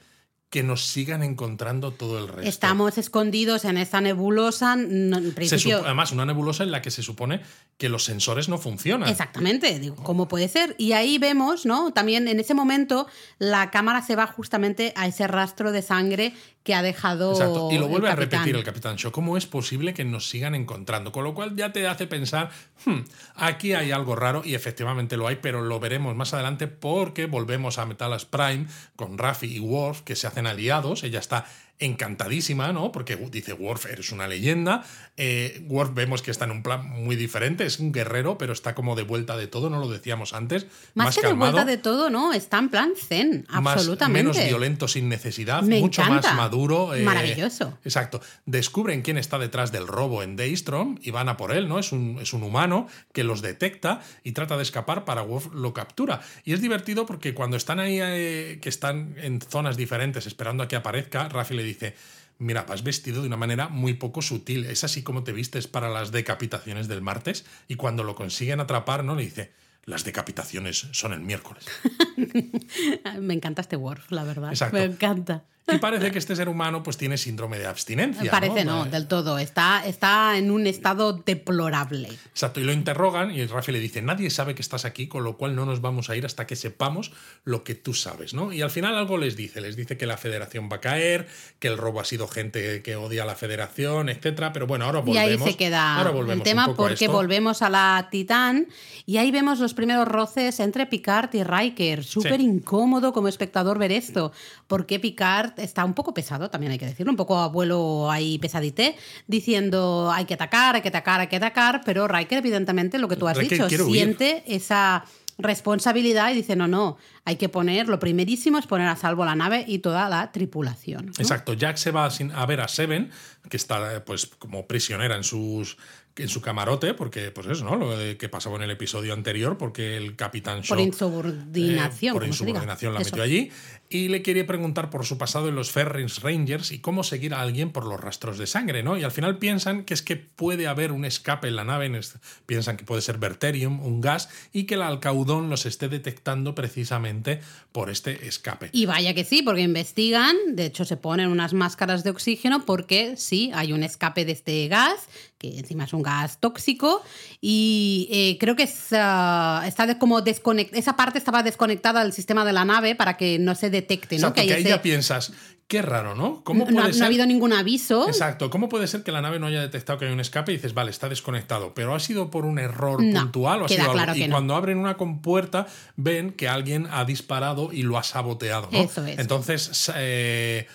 que nos sigan encontrando todo el resto? Estamos escondidos en esta nebulosa. no, en Se principio, supo- además, una nebulosa en la que se supone que los sensores no funcionan. Exactamente, digo, ¿cómo puede ser? Y ahí vemos, ¿no? También en ese momento la cámara se va justamente a ese rastro de sangre que ha dejado. Exacto. Y lo el vuelve a repetir el Capitán Shaw. ¿Cómo es posible que nos sigan encontrando? Con lo cual ya te hace pensar, "Hmm, aquí hay algo raro y efectivamente lo hay, pero lo veremos más adelante porque volvemos a Metalas Prime con Raffi y Worf que se hacen aliados. Ella está encantadísima, ¿no? Porque dice, Worf, eres una leyenda. Eh, Worf vemos que está en un plan muy diferente, es un guerrero, pero está como de vuelta de todo, no lo decíamos antes. Más, Más, que de vuelta de todo, ¿no? Está en plan zen, más- absolutamente. menos violento sin necesidad, Me mucho encanta. más maduro. eh, Maravilloso. Exacto. Descubren quién está detrás del robo en Daystrom y van a por él, ¿no? Es un, es un humano que los detecta y trata de escapar para Worf lo captura. Y es divertido porque cuando están ahí, eh, que están en zonas diferentes esperando a que aparezca, Rafi le dice. Mira, vas vestido de una manera muy poco sutil. Es así como te vistes para las decapitaciones del martes. Y cuando lo consiguen atrapar, ¿no? Le dice, las decapitaciones son el miércoles. Me encanta este Worf, la verdad. Exacto. Me encanta. Y parece que este ser humano pues tiene síndrome de abstinencia. Parece no, Eh, del todo. Está, está en un estado deplorable. Exacto, y lo interrogan y Rafi le dice, nadie sabe que estás aquí, con lo cual no nos vamos a ir hasta que sepamos lo que tú sabes, ¿no? Y al final algo les dice, les dice que la federación va a caer, que el robo ha sido gente que odia a la federación, etcétera, pero bueno, ahora Y volvemos. ahí se queda ahora el volvemos un tema porque volvemos a la Titán y ahí vemos los primeros roces entre Picard y Riker. Súper incómodo como espectador ver esto, porque Picard está un poco pesado, también hay que decirlo, un poco abuelo ahí pesadité, diciendo hay que atacar, hay que atacar, hay que atacar, pero Riker, evidentemente, lo que tú has Riker dicho, huir. siente esa responsabilidad y dice, no, no, hay que poner, lo primerísimo es poner a salvo la nave y toda la tripulación. ¿no? Exacto, Jack se va a ver a Seven, que está eh, pues como prisionera en sus en su camarote, porque pues eso, ¿no? Lo que pasaba en el episodio anterior, porque el capitán Por Shaw, insubordinación, eh, por insubordinación la Eso. metió allí y le quería preguntar por su pasado en los Ferris Rangers y cómo seguir a alguien por los rastros de sangre, ¿no? Y al final piensan que es que puede haber un escape en la nave, en este- piensan que puede ser Verterium, un gas, y que el alcaudón los esté detectando precisamente por este escape. Y vaya que sí, porque investigan, de hecho se ponen unas máscaras de oxígeno porque sí, hay un escape de este gas, que encima es un gas tóxico, y eh, creo que es, ah, está como desconect esa parte estaba desconectada del sistema de la nave para que no se detecte, ¿no? Exacto, hay que ahí ese- ya piensas, qué raro, ¿no? ¿Cómo no, no ha- puede no ser? ha habido ningún aviso. Exacto, ¿cómo puede ser que la nave no haya detectado que hay un escape y dices, vale, está desconectado? Pero ha sido por un error No, puntual o ha sido algo? claro y que no. cuando abren una compuerta ven que alguien ha disparado y lo ha saboteado. ¿no? Eso es. Entonces, eh,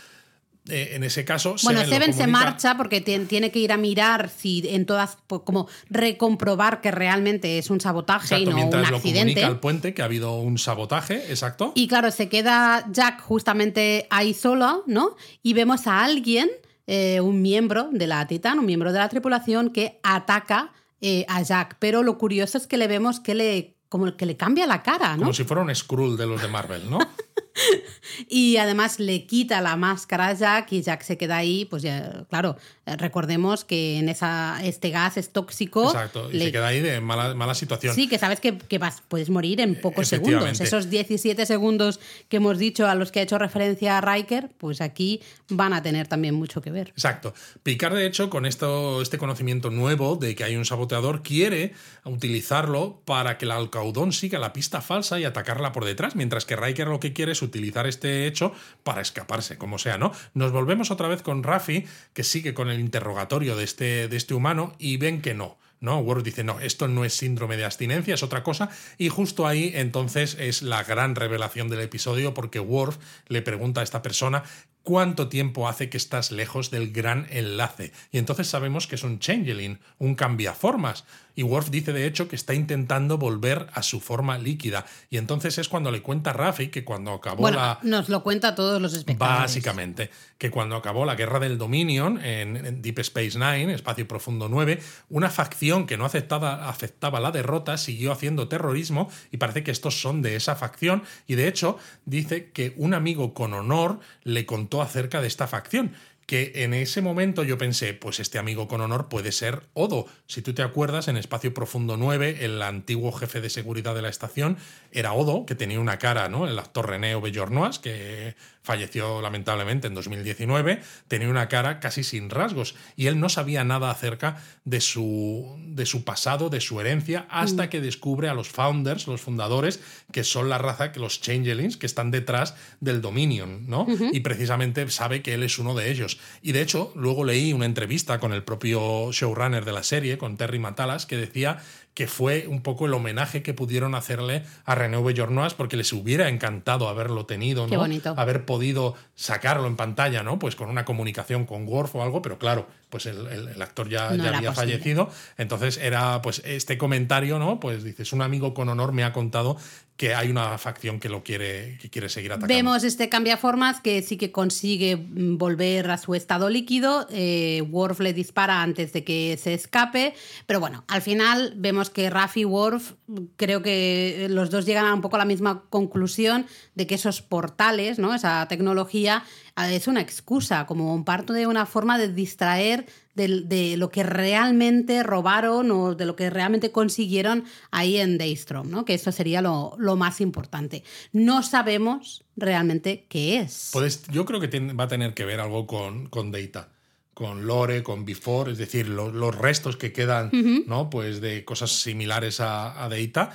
eh, en ese caso, Bueno, Seven lo Seven se marcha porque tien- tiene que ir a mirar si en todas, pues, como recomprobar que realmente es un sabotaje y no un mientras lo accidente. comunica al puente que ha habido un sabotaje, exacto. Y claro, se queda Jack justamente ahí solo, ¿no? Y vemos a alguien, eh, un miembro de la Titan, un miembro de la tripulación, que ataca eh, a Jack. Pero lo curioso es que le vemos que le, como que le cambia la cara, ¿no? Como si fuera un Skrull de los de Marvel, ¿no? Y además le quita la máscara a Jack y Jack se queda ahí, pues ya, claro, recordemos que en esa, este gas es tóxico. Exacto, y le- se queda ahí de mala, mala situación. Sí, que sabes que, que vas, puedes morir en pocos segundos. Esos 17 segundos que hemos dicho a los que ha hecho referencia Riker, pues aquí van a tener también mucho que ver. Exacto. Picard, de hecho, con esto, este conocimiento nuevo de que hay un saboteador, quiere utilizarlo para que el alcaudón siga la pista falsa y atacarla por detrás, mientras que Riker lo que quiere es utilizar este hecho para escaparse, como sea, ¿no? Nos volvemos otra vez con Rafi, que sigue con el interrogatorio de este, de este humano, y ven que no. ¿no? Worf dice, no, esto no es síndrome de abstinencia, es otra cosa. Y justo ahí entonces es la gran revelación del episodio porque Worf le pregunta a esta persona cuánto tiempo hace que estás lejos del gran enlace. Y entonces sabemos que es un changeling, un cambiaformas. Y Worf dice de hecho que está intentando volver a su forma líquida. Y entonces es cuando le cuenta a Rafi que cuando acabó Bueno, la... nos lo cuenta a todos los espectadores. Básicamente, que cuando acabó la guerra del Dominion en, en Deep Space Nine, Espacio Profundo 9, una facción que no aceptaba, aceptaba la derrota siguió haciendo terrorismo y parece que estos son de esa facción y de hecho dice que un amigo con honor le contó acerca de esta facción que en ese momento yo pensé, pues este amigo con honor puede ser Odo. Si tú te acuerdas, en Espacio Profundo 9, el antiguo jefe de seguridad de la estación era Odo, que tenía una cara, ¿no? El actor René Auberjonois, que falleció lamentablemente en 2019, tenía una cara casi sin rasgos y él no sabía nada acerca de su, de su pasado, de su herencia, hasta que descubre a los founders, los fundadores, que son la raza, que los changelings, que están detrás del Dominion, ¿no? Y precisamente sabe que él es uno de ellos. Y de hecho, luego leí una entrevista con el propio showrunner de la serie, con Terry Matalas, que decía que fue un poco el homenaje que pudieron hacerle a René Auberjonois porque les hubiera encantado haberlo tenido. Haber podido sacarlo en pantalla, ¿no? Pues con una comunicación con Worf o algo, pero claro, pues el, el- el actor ya, No ya había posible. fallecido. Entonces era pues este comentario, ¿no? Pues dices, un amigo con honor me ha contado que hay una facción que lo quiere, que quiere seguir atacando. Vemos este cambiaformas que sí que consigue mm, volver a su estado líquido. Eh, Worf le dispara antes de que se escape. Pero bueno, al final vemos que Rafi y Worf, creo que los dos llegan a un poco a la misma conclusión de que esos portales, ¿no? esa tecnología, eh, es una excusa, como un parto de una forma de distraer de, lo que realmente robaron o de lo que realmente consiguieron ahí en Daystrom, ¿no? Que eso sería lo, lo más importante. No sabemos realmente qué es. Puedes- yo creo que tiene- va a tener que ver algo con, con Data, con Lore, con Before, es decir, lo- los restos que quedan, ¿no? Pues de cosas similares a, a Data.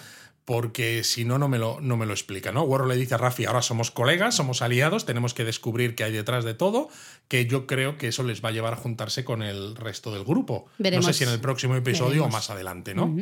Porque si no, no me lo, no me lo explica, ¿no? Le dice a Rafi, ahora somos colegas, somos aliados, tenemos que descubrir qué hay detrás de todo, que yo creo que eso les va a llevar a juntarse con el resto del grupo. Veremos. No sé si en el próximo episodio Veremos. o más adelante, ¿no?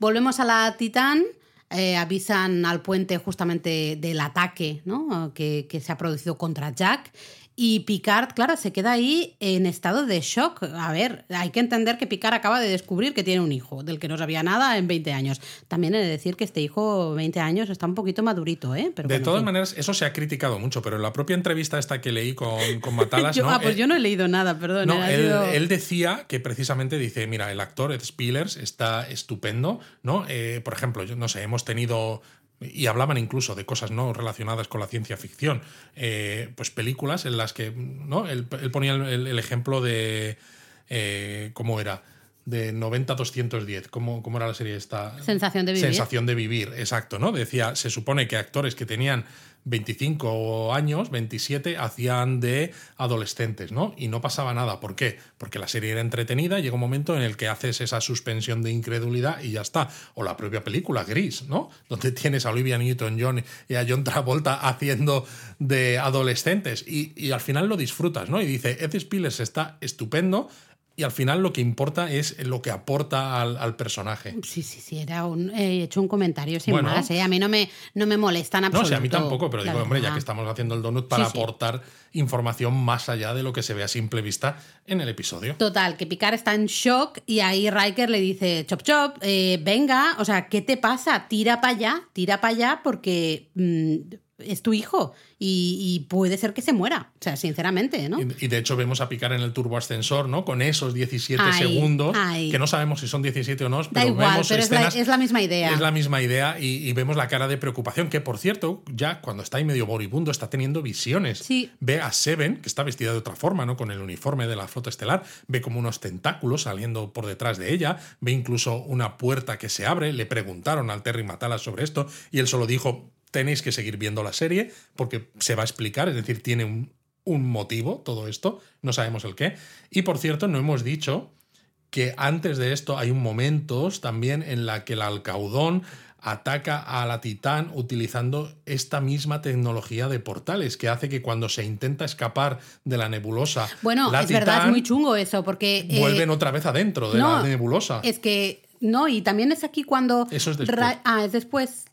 Volvemos a la Titán. eh, avisan al puente justamente del ataque ¿no? que, que se ha producido contra Jack. Y Picard, claro, se queda ahí en estado de shock. A ver, hay que entender que Picard acaba de descubrir que tiene un hijo, del que no sabía nada en 20 años. También he de decir que este hijo, 20 años, está un poquito madurito, ¿eh? de todas maneras, eso se ha criticado mucho, pero en la propia entrevista esta que leí con, con Matalas... Ah, pues yo no he leído nada, perdón. No, él, él, decía que precisamente dice, mira, el actor Ed Spillers está estupendo, ¿no? Eh, por ejemplo, yo no sé, hemos tenido y hablaban incluso de cosas no relacionadas con la ciencia ficción, eh, pues películas en las que, ¿no? Él, ponía el, ejemplo de, eh, ¿cómo era? De 90-210, ¿Cómo, ¿cómo era la serie esta? Sensación de vivir. Sensación de vivir, exacto, ¿no? Decía, se supone que actores que tenían 25 años, 27, hacían de adolescentes, ¿no? Y no pasaba nada. ¿Por qué? Porque la serie era entretenida, llega un momento en el que haces esa suspensión de incredulidad y ya está. O la propia película, Gris, ¿no? Donde tienes a Olivia Newton-John y a John Travolta haciendo de adolescentes y, y, al final lo disfrutas, ¿no? Y dice, Ed Spillers está estupendo, y al final lo que importa es lo que aporta al, personaje. Sí, sí, sí, era un, he hecho un comentario sin más, ¿eh? a mí no me, no me molestan absoluto. No, sí, a mí tampoco, pero digo, hombre, ya que estamos haciendo el donut para aportar información más allá de lo que se ve a simple vista en el episodio. Total, que Picard está en shock y ahí Riker le dice, chop chop, eh, venga, o sea, ¿qué te pasa? Tira para allá, tira para allá porque... Mm, es tu hijo y, puede ser que se muera, o sea, sinceramente, ¿no? Y, de hecho vemos a picar en el turboascensor, ¿no? Con esos 17 segundos, que no sabemos si son 17 o no, pero igual, vemos pero es, la, misma idea. Es la misma idea y, vemos la cara de preocupación, que por cierto, ya cuando está ahí medio moribundo está teniendo visiones. Sí. Ve a Seven, que está vestida de otra forma, ¿no? Con el uniforme de la flota estelar, ve como unos tentáculos saliendo por detrás de ella, ve incluso una puerta que se abre, le preguntaron al Terry Matala sobre esto y él solo dijo, tenéis que seguir viendo la serie porque se va a explicar, es decir, tiene un, motivo todo esto, no sabemos el qué. Y por cierto, no hemos dicho que antes de esto hay un momentos también en la que el alcaudón ataca a la Titán utilizando esta misma tecnología de portales que hace que cuando se intenta escapar de la nebulosa. Bueno, es verdad, es muy chungo eso, porque. Eh, vuelven otra vez adentro de la nebulosa. Es que. No, y también es aquí cuando. Eso es después. Ah, es después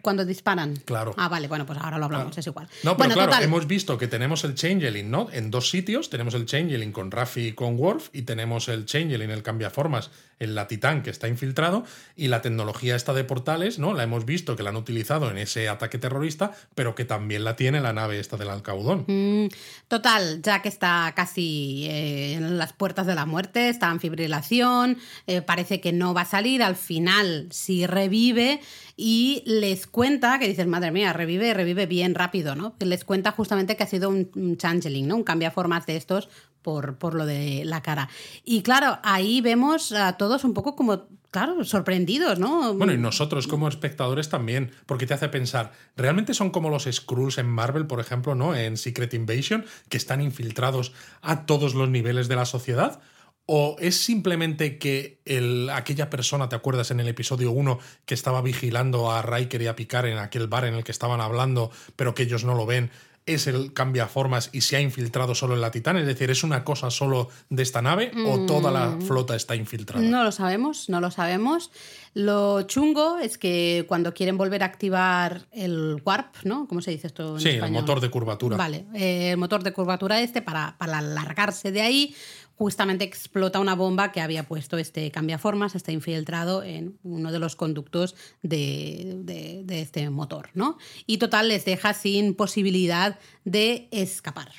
cuando disparan. Claro. Ah, vale, bueno, pues ahora lo hablamos, es igual. No, pero claro, hemos visto que tenemos el Changeling, ¿no? En dos sitios, tenemos el Changeling con Raffi y con Worf, y tenemos el Changeling, el cambiaformas, en la Titán que está infiltrado, y la tecnología esta de portales, ¿no? La hemos visto que la han utilizado en ese ataque terrorista, pero que también la tiene la nave esta del Alcaudón. Mm, total, ya que está casi eh, en las puertas de la muerte, está en fibrilación, eh, parece que no va a salir, al final si revive y les cuenta, que dices, madre mía, revive, revive bien rápido, ¿no? Les cuenta justamente que ha sido un, changeling, ¿no? Un cambiaformas de estos por, por lo de la cara. Y claro, ahí vemos a todos un poco como claro, sorprendidos, ¿no? Bueno, y nosotros como espectadores también, porque te hace pensar, ¿realmente son como los Skrulls en Marvel, por ejemplo, ¿no? En Secret Invasion, que están infiltrados a todos los niveles de la sociedad? ¿O es simplemente que el, aquella persona, te acuerdas en el episodio 1, que estaba vigilando a Riker y a Picard en aquel bar en el que estaban hablando, pero que ellos no lo ven, es el cambiaformas y se ha infiltrado solo en la Titán? Es decir, ¿es una cosa solo de esta nave o toda la mm. flota está infiltrada? No lo sabemos, no lo sabemos. Lo chungo es que cuando quieren volver a activar el warp, ¿no? ¿Cómo se dice esto en sí, el motor de curvatura. Vale, eh, el motor de curvatura este para, para alargarse de ahí justamente explota una bomba que había puesto este cambiaformas, está infiltrado en uno de los conductos de, este motor, ¿no? Y total les deja sin posibilidad de escapar.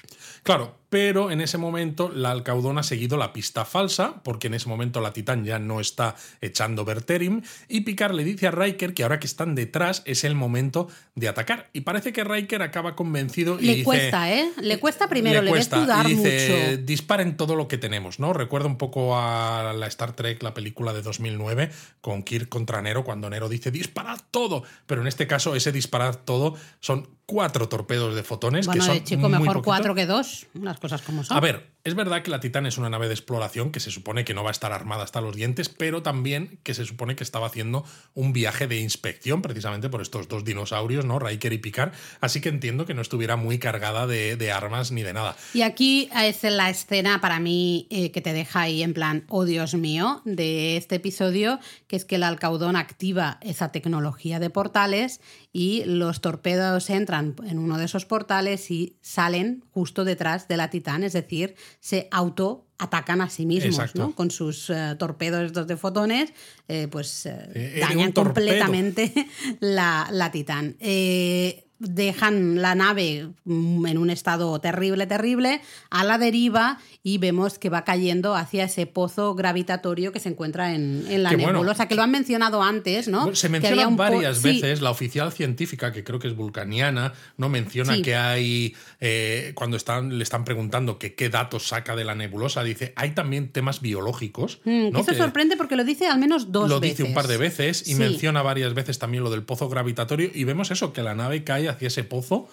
Claro, pero en ese momento la Alcaudón ha seguido la pista falsa, porque en ese momento la Titán ya no está echando Berterim, y Picard le dice a Riker que ahora que están detrás es el momento de atacar. Y parece que Riker acaba convencido y le cuesta, ¿eh? Le cuesta primero, le, cuesta, dudar y dice, mucho. Disparen todo lo que tenemos, ¿no? Recuerda un poco a la Star Trek, la película de 2009, con Kirk contra Nero, cuando Nero dice disparad todo, pero en este caso ese disparar todo son cuatro torpedos de fotones. Bueno, que son chico, mejor cuatro que dos, cosas como. A ver, Es verdad que la Titán es una nave de exploración que se supone que no va a estar armada hasta los dientes, pero también que se supone que estaba haciendo un viaje de inspección precisamente por estos dos dinosaurios, ¿no? Riker y Picard. Así que entiendo que no estuviera muy cargada de, armas ni de nada. Y aquí es la escena para mí eh, que te deja ahí en plan, oh Dios mío, de este episodio, que es que el Alcaudón activa esa tecnología de portales y los torpedos entran en uno de esos portales y salen justo detrás de la Titán, es decir, se auto atacan a sí mismos, ¿no? Con sus uh, torpedos de fotones, eh, pues uh, dañan completamente la, la Titán. Eh, dejan la nave mm, en un estado terrible, terrible, a la deriva y vemos que va cayendo hacia ese pozo gravitatorio que se encuentra en, en la nebulosa, que lo han mencionado antes, ¿no? Se menciona varias veces, la oficial científica, que creo que es vulcaniana, no menciona que hay, eh, cuando están, le están preguntando que qué datos saca de la nebulosa, dice, hay también temas biológicos. Mm, eso sorprende porque lo dice al menos dos veces. Lo dice un par de veces y menciona varias veces también lo del pozo gravitatorio y vemos eso, que la nave cae hacia ese pozo.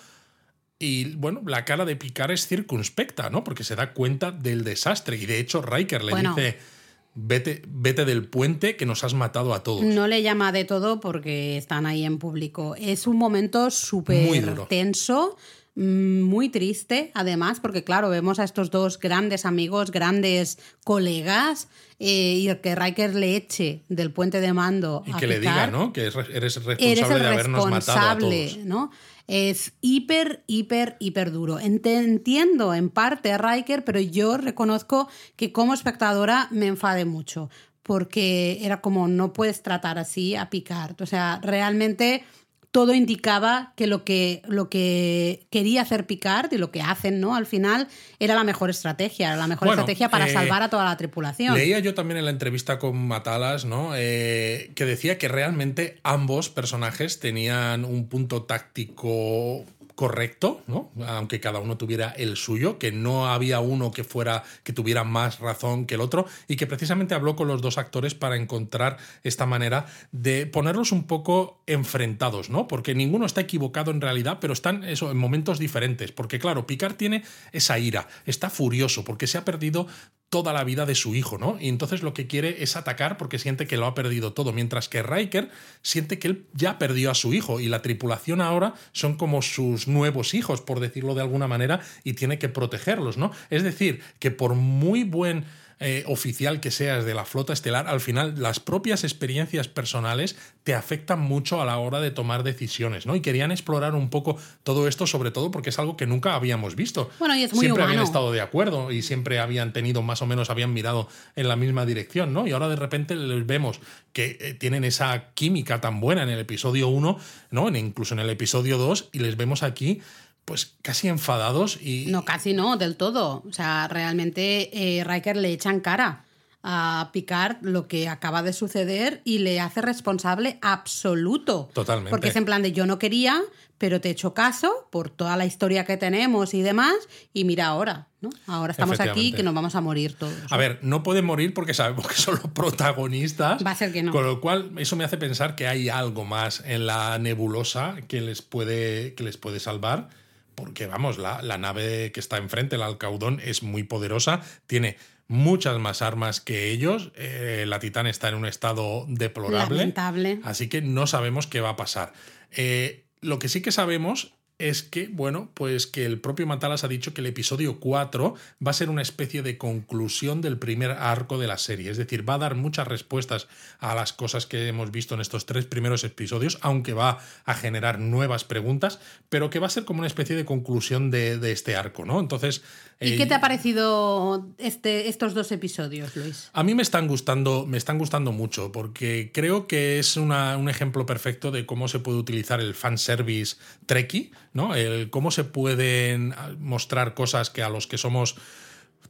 Y bueno, la cara de Picard es circunspecta, ¿no? Porque se da cuenta del desastre. Y de hecho, Riker le dice. Vete, vete del puente que nos has matado a todos. No le llama de todo porque están ahí en público. Es un momento súper tenso, muy triste, además, porque claro, vemos a estos dos grandes amigos, grandes colegas, eh, y que Riker le eche del puente de mando. Y que le diga, ¿no? Que eres responsable de habernos matado a todos. ¿no? es hiper, hiper, hiper duro. Entiendo en parte a Riker, pero yo reconozco que como espectadora me enfade mucho, porque era como no puedes tratar así a Picard. O sea, realmente todo indicaba que lo que, lo que quería hacer Picard y lo que hacen, ¿no? Al final era la mejor estrategia, la mejor estrategia para eh, salvar a toda la tripulación. Leía yo también en la entrevista con Matalas, ¿no? Eh, que decía que realmente ambos personajes tenían un punto táctico correcto, ¿no? aunque cada uno tuviera el suyo, que no había uno que fuera que tuviera más razón que el otro y que precisamente habló con los dos actores para encontrar esta manera de ponerlos un poco enfrentados, ¿no? Porque ninguno está equivocado en realidad, pero están eso en momentos diferentes, porque claro, Picard tiene esa ira, está furioso porque se ha perdido toda la vida de su hijo, ¿no? Y entonces lo que quiere es atacar porque siente que lo ha perdido todo, mientras que Riker siente que él ya perdió a su hijo y la tripulación ahora son como sus nuevos hijos, por decirlo de alguna manera, y tiene que protegerlos, ¿no? Es decir, que por muy buen eh, oficial que seas de la flota estelar, al final las propias experiencias personales te afectan mucho a la hora de tomar decisiones, ¿no? Y querían explorar un poco todo esto, sobre todo porque es algo que nunca habíamos visto. Bueno, y es muy siempre habían estado de acuerdo y siempre habían tenido más o menos, habían mirado en la misma dirección, ¿no? Y ahora de repente les vemos que eh, tienen esa química tan buena en el episodio 1, ¿no? incluso en el episodio 2, y les vemos aquí pues casi enfadados y... No, casi no, del todo. O sea, realmente eh, Riker le echan cara a Picard lo que acaba de suceder y le hace responsable absoluto. Totalmente. Porque es en plan de yo no quería, pero te he hecho caso por toda la historia que tenemos y demás, y mira ahora, ¿no? Ahora estamos aquí que nos vamos a morir todos. A ver, no pueden morir porque sabemos que son los protagonistas. Va a ser que no. Con lo cual, eso me hace pensar que hay algo más en la nebulosa que les puede, que les puede salvar porque vamos, la, nave que está enfrente, el Alcaudón, es muy poderosa, tiene muchas más armas que ellos, eh, la Titán está en un estado deplorable, Lamentable. así que no sabemos qué va a pasar. Eh, lo que sí que sabemos es que, bueno, pues que el propio Matalas ha dicho que el episodio 4 va a ser una especie de conclusión del primer arco de la serie. Es decir, va a dar muchas respuestas a las cosas que hemos visto en estos tres primeros episodios, aunque va a generar nuevas preguntas, pero que va a ser como una especie de conclusión de, este arco, ¿no? Entonces. ¿Y qué te ha eh, parecido este, estos dos episodios, Luis? A mí me están gustando, me están gustando mucho, porque creo que es un ejemplo perfecto de cómo se puede utilizar el fanservice Trekkie ¿no? El cómo se pueden mostrar cosas que a los que somos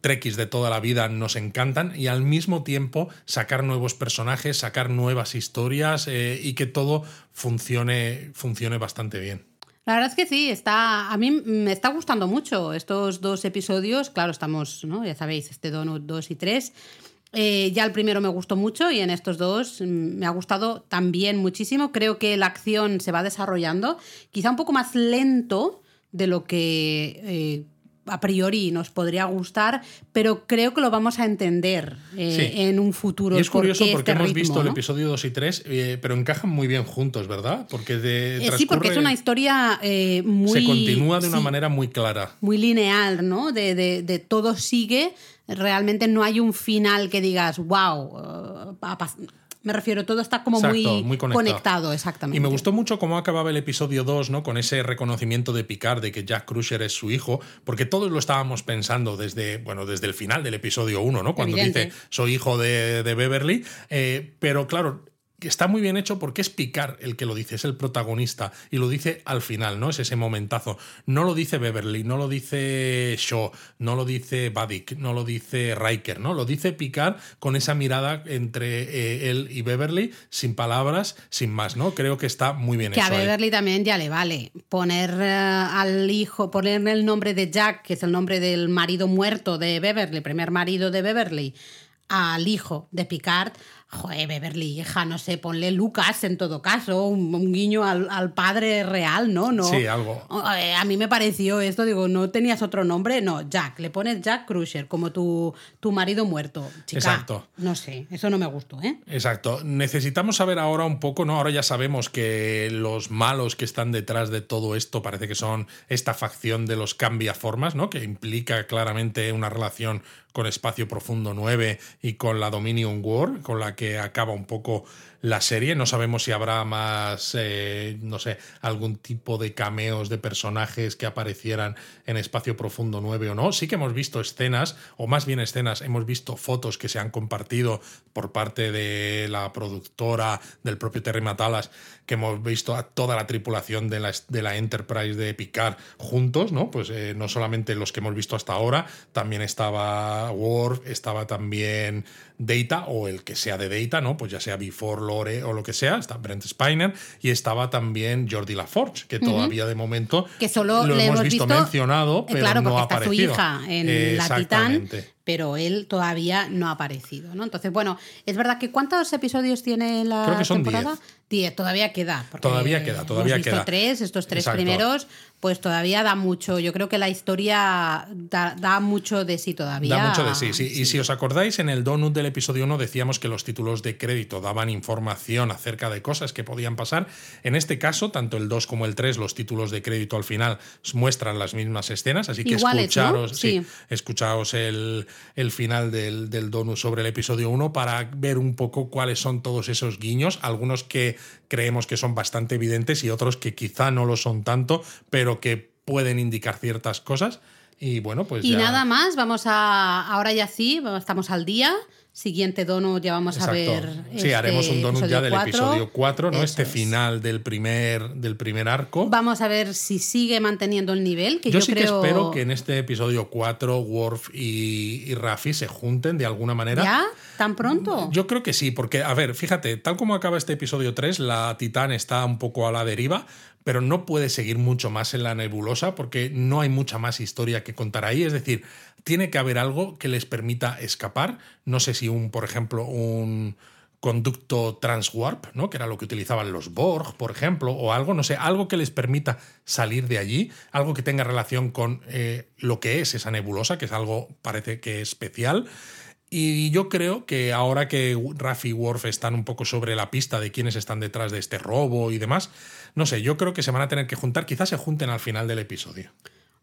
trekkies de toda la vida nos encantan y al mismo tiempo sacar nuevos personajes, sacar nuevas historias eh, y que todo funcione, funcione bastante bien. La verdad es que sí, está, a mí me está gustando mucho estos dos episodios. Claro, estamos, ¿no? ya sabéis, este Donut 2 y 3. Eh, ya el primero me gustó mucho y en estos dos mm, me ha gustado también muchísimo. Creo que la acción se va desarrollando, quizá un poco más lento de lo que eh, a priori nos podría gustar, pero creo que lo vamos a entender eh, en un futuro. Y es curioso porque este hemos ritmo, visto el episodio 2 y 3, eh, pero encajan muy bien juntos, ¿verdad? Porque de, sí, porque es una historia muy. se continúa de una sí, manera muy clara. muy lineal, ¿no? De, de- de todo sigue. Realmente no hay un final que digas, wow. me refiero, todo está como Exacto, muy, muy conectado. exactamente. Y me gustó mucho cómo acababa el episodio 2, ¿no? Con ese reconocimiento de Picard de que Jack Crusher es su hijo, porque todos lo estábamos pensando desde, bueno, desde el final del episodio 1, ¿no? Cuando Evidente. dice soy hijo de, de Beverly. Eh, pero claro, está muy bien hecho porque es Picard el que lo dice, es el protagonista y lo dice al final, ¿no? Es ese momentazo. No lo dice Beverly, no lo dice Shaw, no lo dice Vadik, no lo dice Riker, ¿no? Lo dice Picard con esa mirada entre eh, él y Beverly, sin palabras, sin más, ¿no? Creo que está muy bien Que hecho. a ahí. Beverly también ya le vale. Poner eh, al hijo, ponerle el nombre de Jack, que es el nombre del marido muerto de Beverly, primer marido de Beverly, al hijo de Picard. Joder, Beverly, hija, no sé, ponle Lucas en todo caso, un, un guiño al, al padre real, ¿no? no Sí, algo. Eh, A mí me pareció esto, digo, ¿no tenías otro nombre? No, Jack, le pones Jack Crusher, como tu, tu marido muerto. Chica, Exacto. No sé, eso no me gustó, ¿eh? Exacto. Necesitamos saber ahora un poco, ¿no? Ahora ya sabemos que los malos que están detrás de todo esto parece que son esta facción de los cambiaformas, ¿no? Que implica claramente una relación con Espacio Profundo 9 y con la Dominion War, con la que acaba un poco la serie. No sabemos si habrá más, eh, no sé, algún tipo de cameos de personajes que aparecieran en Espacio Profundo 9 o no. Sí que hemos visto escenas, o más bien escenas, hemos visto fotos que se han compartido por parte de la productora, del propio Terry Matalas, que hemos visto a toda la tripulación de la, de la Enterprise de Picard juntos, ¿no? Pues eh, no solamente los que hemos visto hasta ahora, también estaba Worf, estaba también Data, o el que sea de Data, ¿no? Pues ya sea Before, Lore o lo que sea, está Brent Spiner, y estaba también Jordi LaForge, que todavía de momento Que solo lo le hemos visto, visto, mencionado, eh, pero claro, no porque ha está su hija en la Titán, pero él todavía no ha aparecido, ¿no? Entonces, bueno, es verdad que ¿cuántos episodios tiene la Creo que son temporada? diez. Diez, todavía queda. Todavía queda, todavía hemos visto queda. tres, estos tres Exacto. primeros, pues todavía da mucho. Yo creo que la historia da, da mucho de sí todavía. Da mucho de sí, sí. Y si os acordáis, en el donut del episodio 1 decíamos que los títulos de crédito daban información acerca de cosas que podían pasar. En este caso, tanto el 2 como el 3, los títulos de crédito al final muestran las mismas escenas, así que Iguales, ¿no? escucharos, sí, Sí. escuchaos el, el final del, del donut sobre el episodio 1 para ver un poco cuáles son todos esos guiños, algunos que creemos que son bastante evidentes y otros que quizá no lo son tanto, pero que pueden indicar ciertas cosas. Y bueno, pues Y ya- nada más, vamos a. Ahora ya sí, estamos al día. Siguiente donut ya vamos a ver. Sí, este haremos un donut ya del episodio 4, ¿no? Eso este es. final del primer, del primer arco. Vamos a ver si sigue manteniendo el nivel. Que yo, yo, sí creo... que espero que en este episodio 4 Worf y, y Raffi se junten de alguna manera. ¿Ya? ¿Tan pronto? Yo creo que sí, porque, a ver, fíjate, tal como acaba este episodio 3, la Titán está un poco a la deriva, pero no puede seguir mucho más en la nebulosa porque no hay mucha más historia que contar ahí. Es decir, tiene que haber algo que les permita escapar. No sé si un, por ejemplo, un conducto transwarp, ¿no? Que era lo que utilizaban los Borg, por ejemplo, o algo, no sé, algo que les permita salir de allí, algo que tenga relación con eh, lo que es esa nebulosa, que es algo, parece que especial. Y yo creo que ahora que Raffi y Worf están un poco sobre la pista de quiénes están detrás de este robo y demás, no sé, yo creo que se van a tener que juntar, quizás se junten al final del episodio.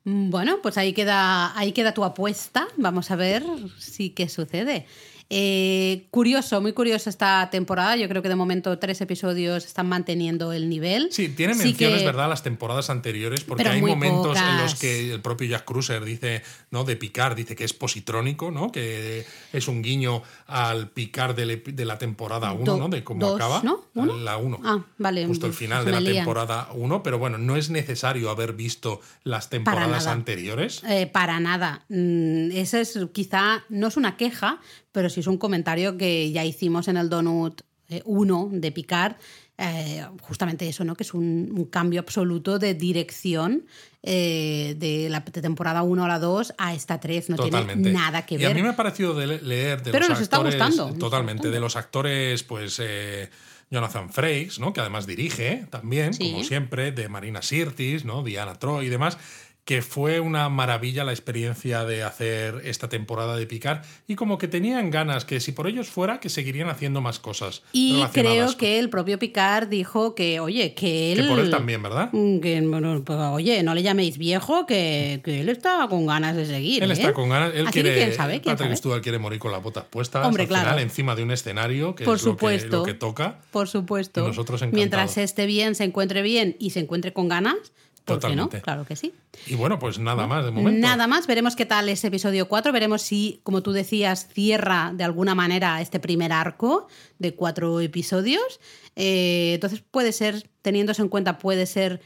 Mm, Bueno, pues ahí queda, ahí queda tu apuesta. Vamos a ver si qué sucede. Eh, curioso, muy curioso esta temporada. Yo creo que de momento tres episodios están manteniendo el nivel. Sí, tiene Sí menciones, que- ¿verdad?, las temporadas anteriores, porque hay momentos en los que el propio Jack Cruiser dice, ¿no?, de Picard, dice que es positrónico, ¿no?, que es un guiño al Picard de, la temporada 1, Do- ¿no?, de cómo dos, acaba. ¿no? ¿Uno? La 1. Ah, vale, Justo el final de la temporada 1, pero bueno, no es necesario haber visto las temporadas anteriores. Eh, para nada. Mm, Ese es quizá, no es una queja, pero sí es un comentario que ya hicimos en el Donut 1 de Picard. Eh, justamente eso, ¿no? Que es un, un cambio absoluto de dirección eh, de la de temporada 1 a la 2 a esta 3. No Totalmente. tiene nada que Y ver. a mí me ha parecido de le- leer de Pero los nos está actores. gustando, está Totalmente. gustando. De los actores, pues. eh, Jonathan Frakes, ¿no? Que además dirige también, Sí. como siempre, de Marina Sirtis, ¿no? Diana Troy y demás. Que fue una maravilla la experiencia de hacer esta temporada de Picar y como que tenían ganas que si por ellos fuera que seguirían haciendo más cosas. Y creo que el propio Picard dijo que, oye, que él... Que por él también, ¿verdad? Mm, que, bueno, pues, oye, no le llaméis viejo, que, que él estaba con ganas de seguir. Él ¿eh? está con ganas, él Así quiere... quién sabe, quién Patrick sabe. Stewart quiere morir con las botas puestas Hombre, al claro. final encima de un escenario, que Por es lo que, supuesto. lo que toca. Por supuesto. Nosotros encantados. Mientras esté bien, se encuentre bien y se encuentre con ganas, ¿por qué no? Totalmente. Claro que sí. Y bueno, pues nada más de momento. Nada más, veremos qué tal es episodio 4, veremos si, como tú decías, cierra de alguna manera este primer arco de cuatro episodios. Eh, entonces puede ser, teniéndose en cuenta, puede ser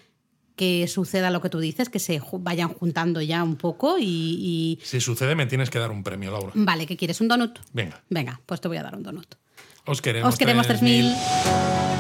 que suceda lo que tú dices, que se vayan juntando ya un poco y, y- Si sucede, me tienes que dar un premio, Laura. Vale, ¿qué quieres? ¿Un donut? Venga, Venga, pues te voy a dar un donut. os queremos. Os queremos 3000. 3000.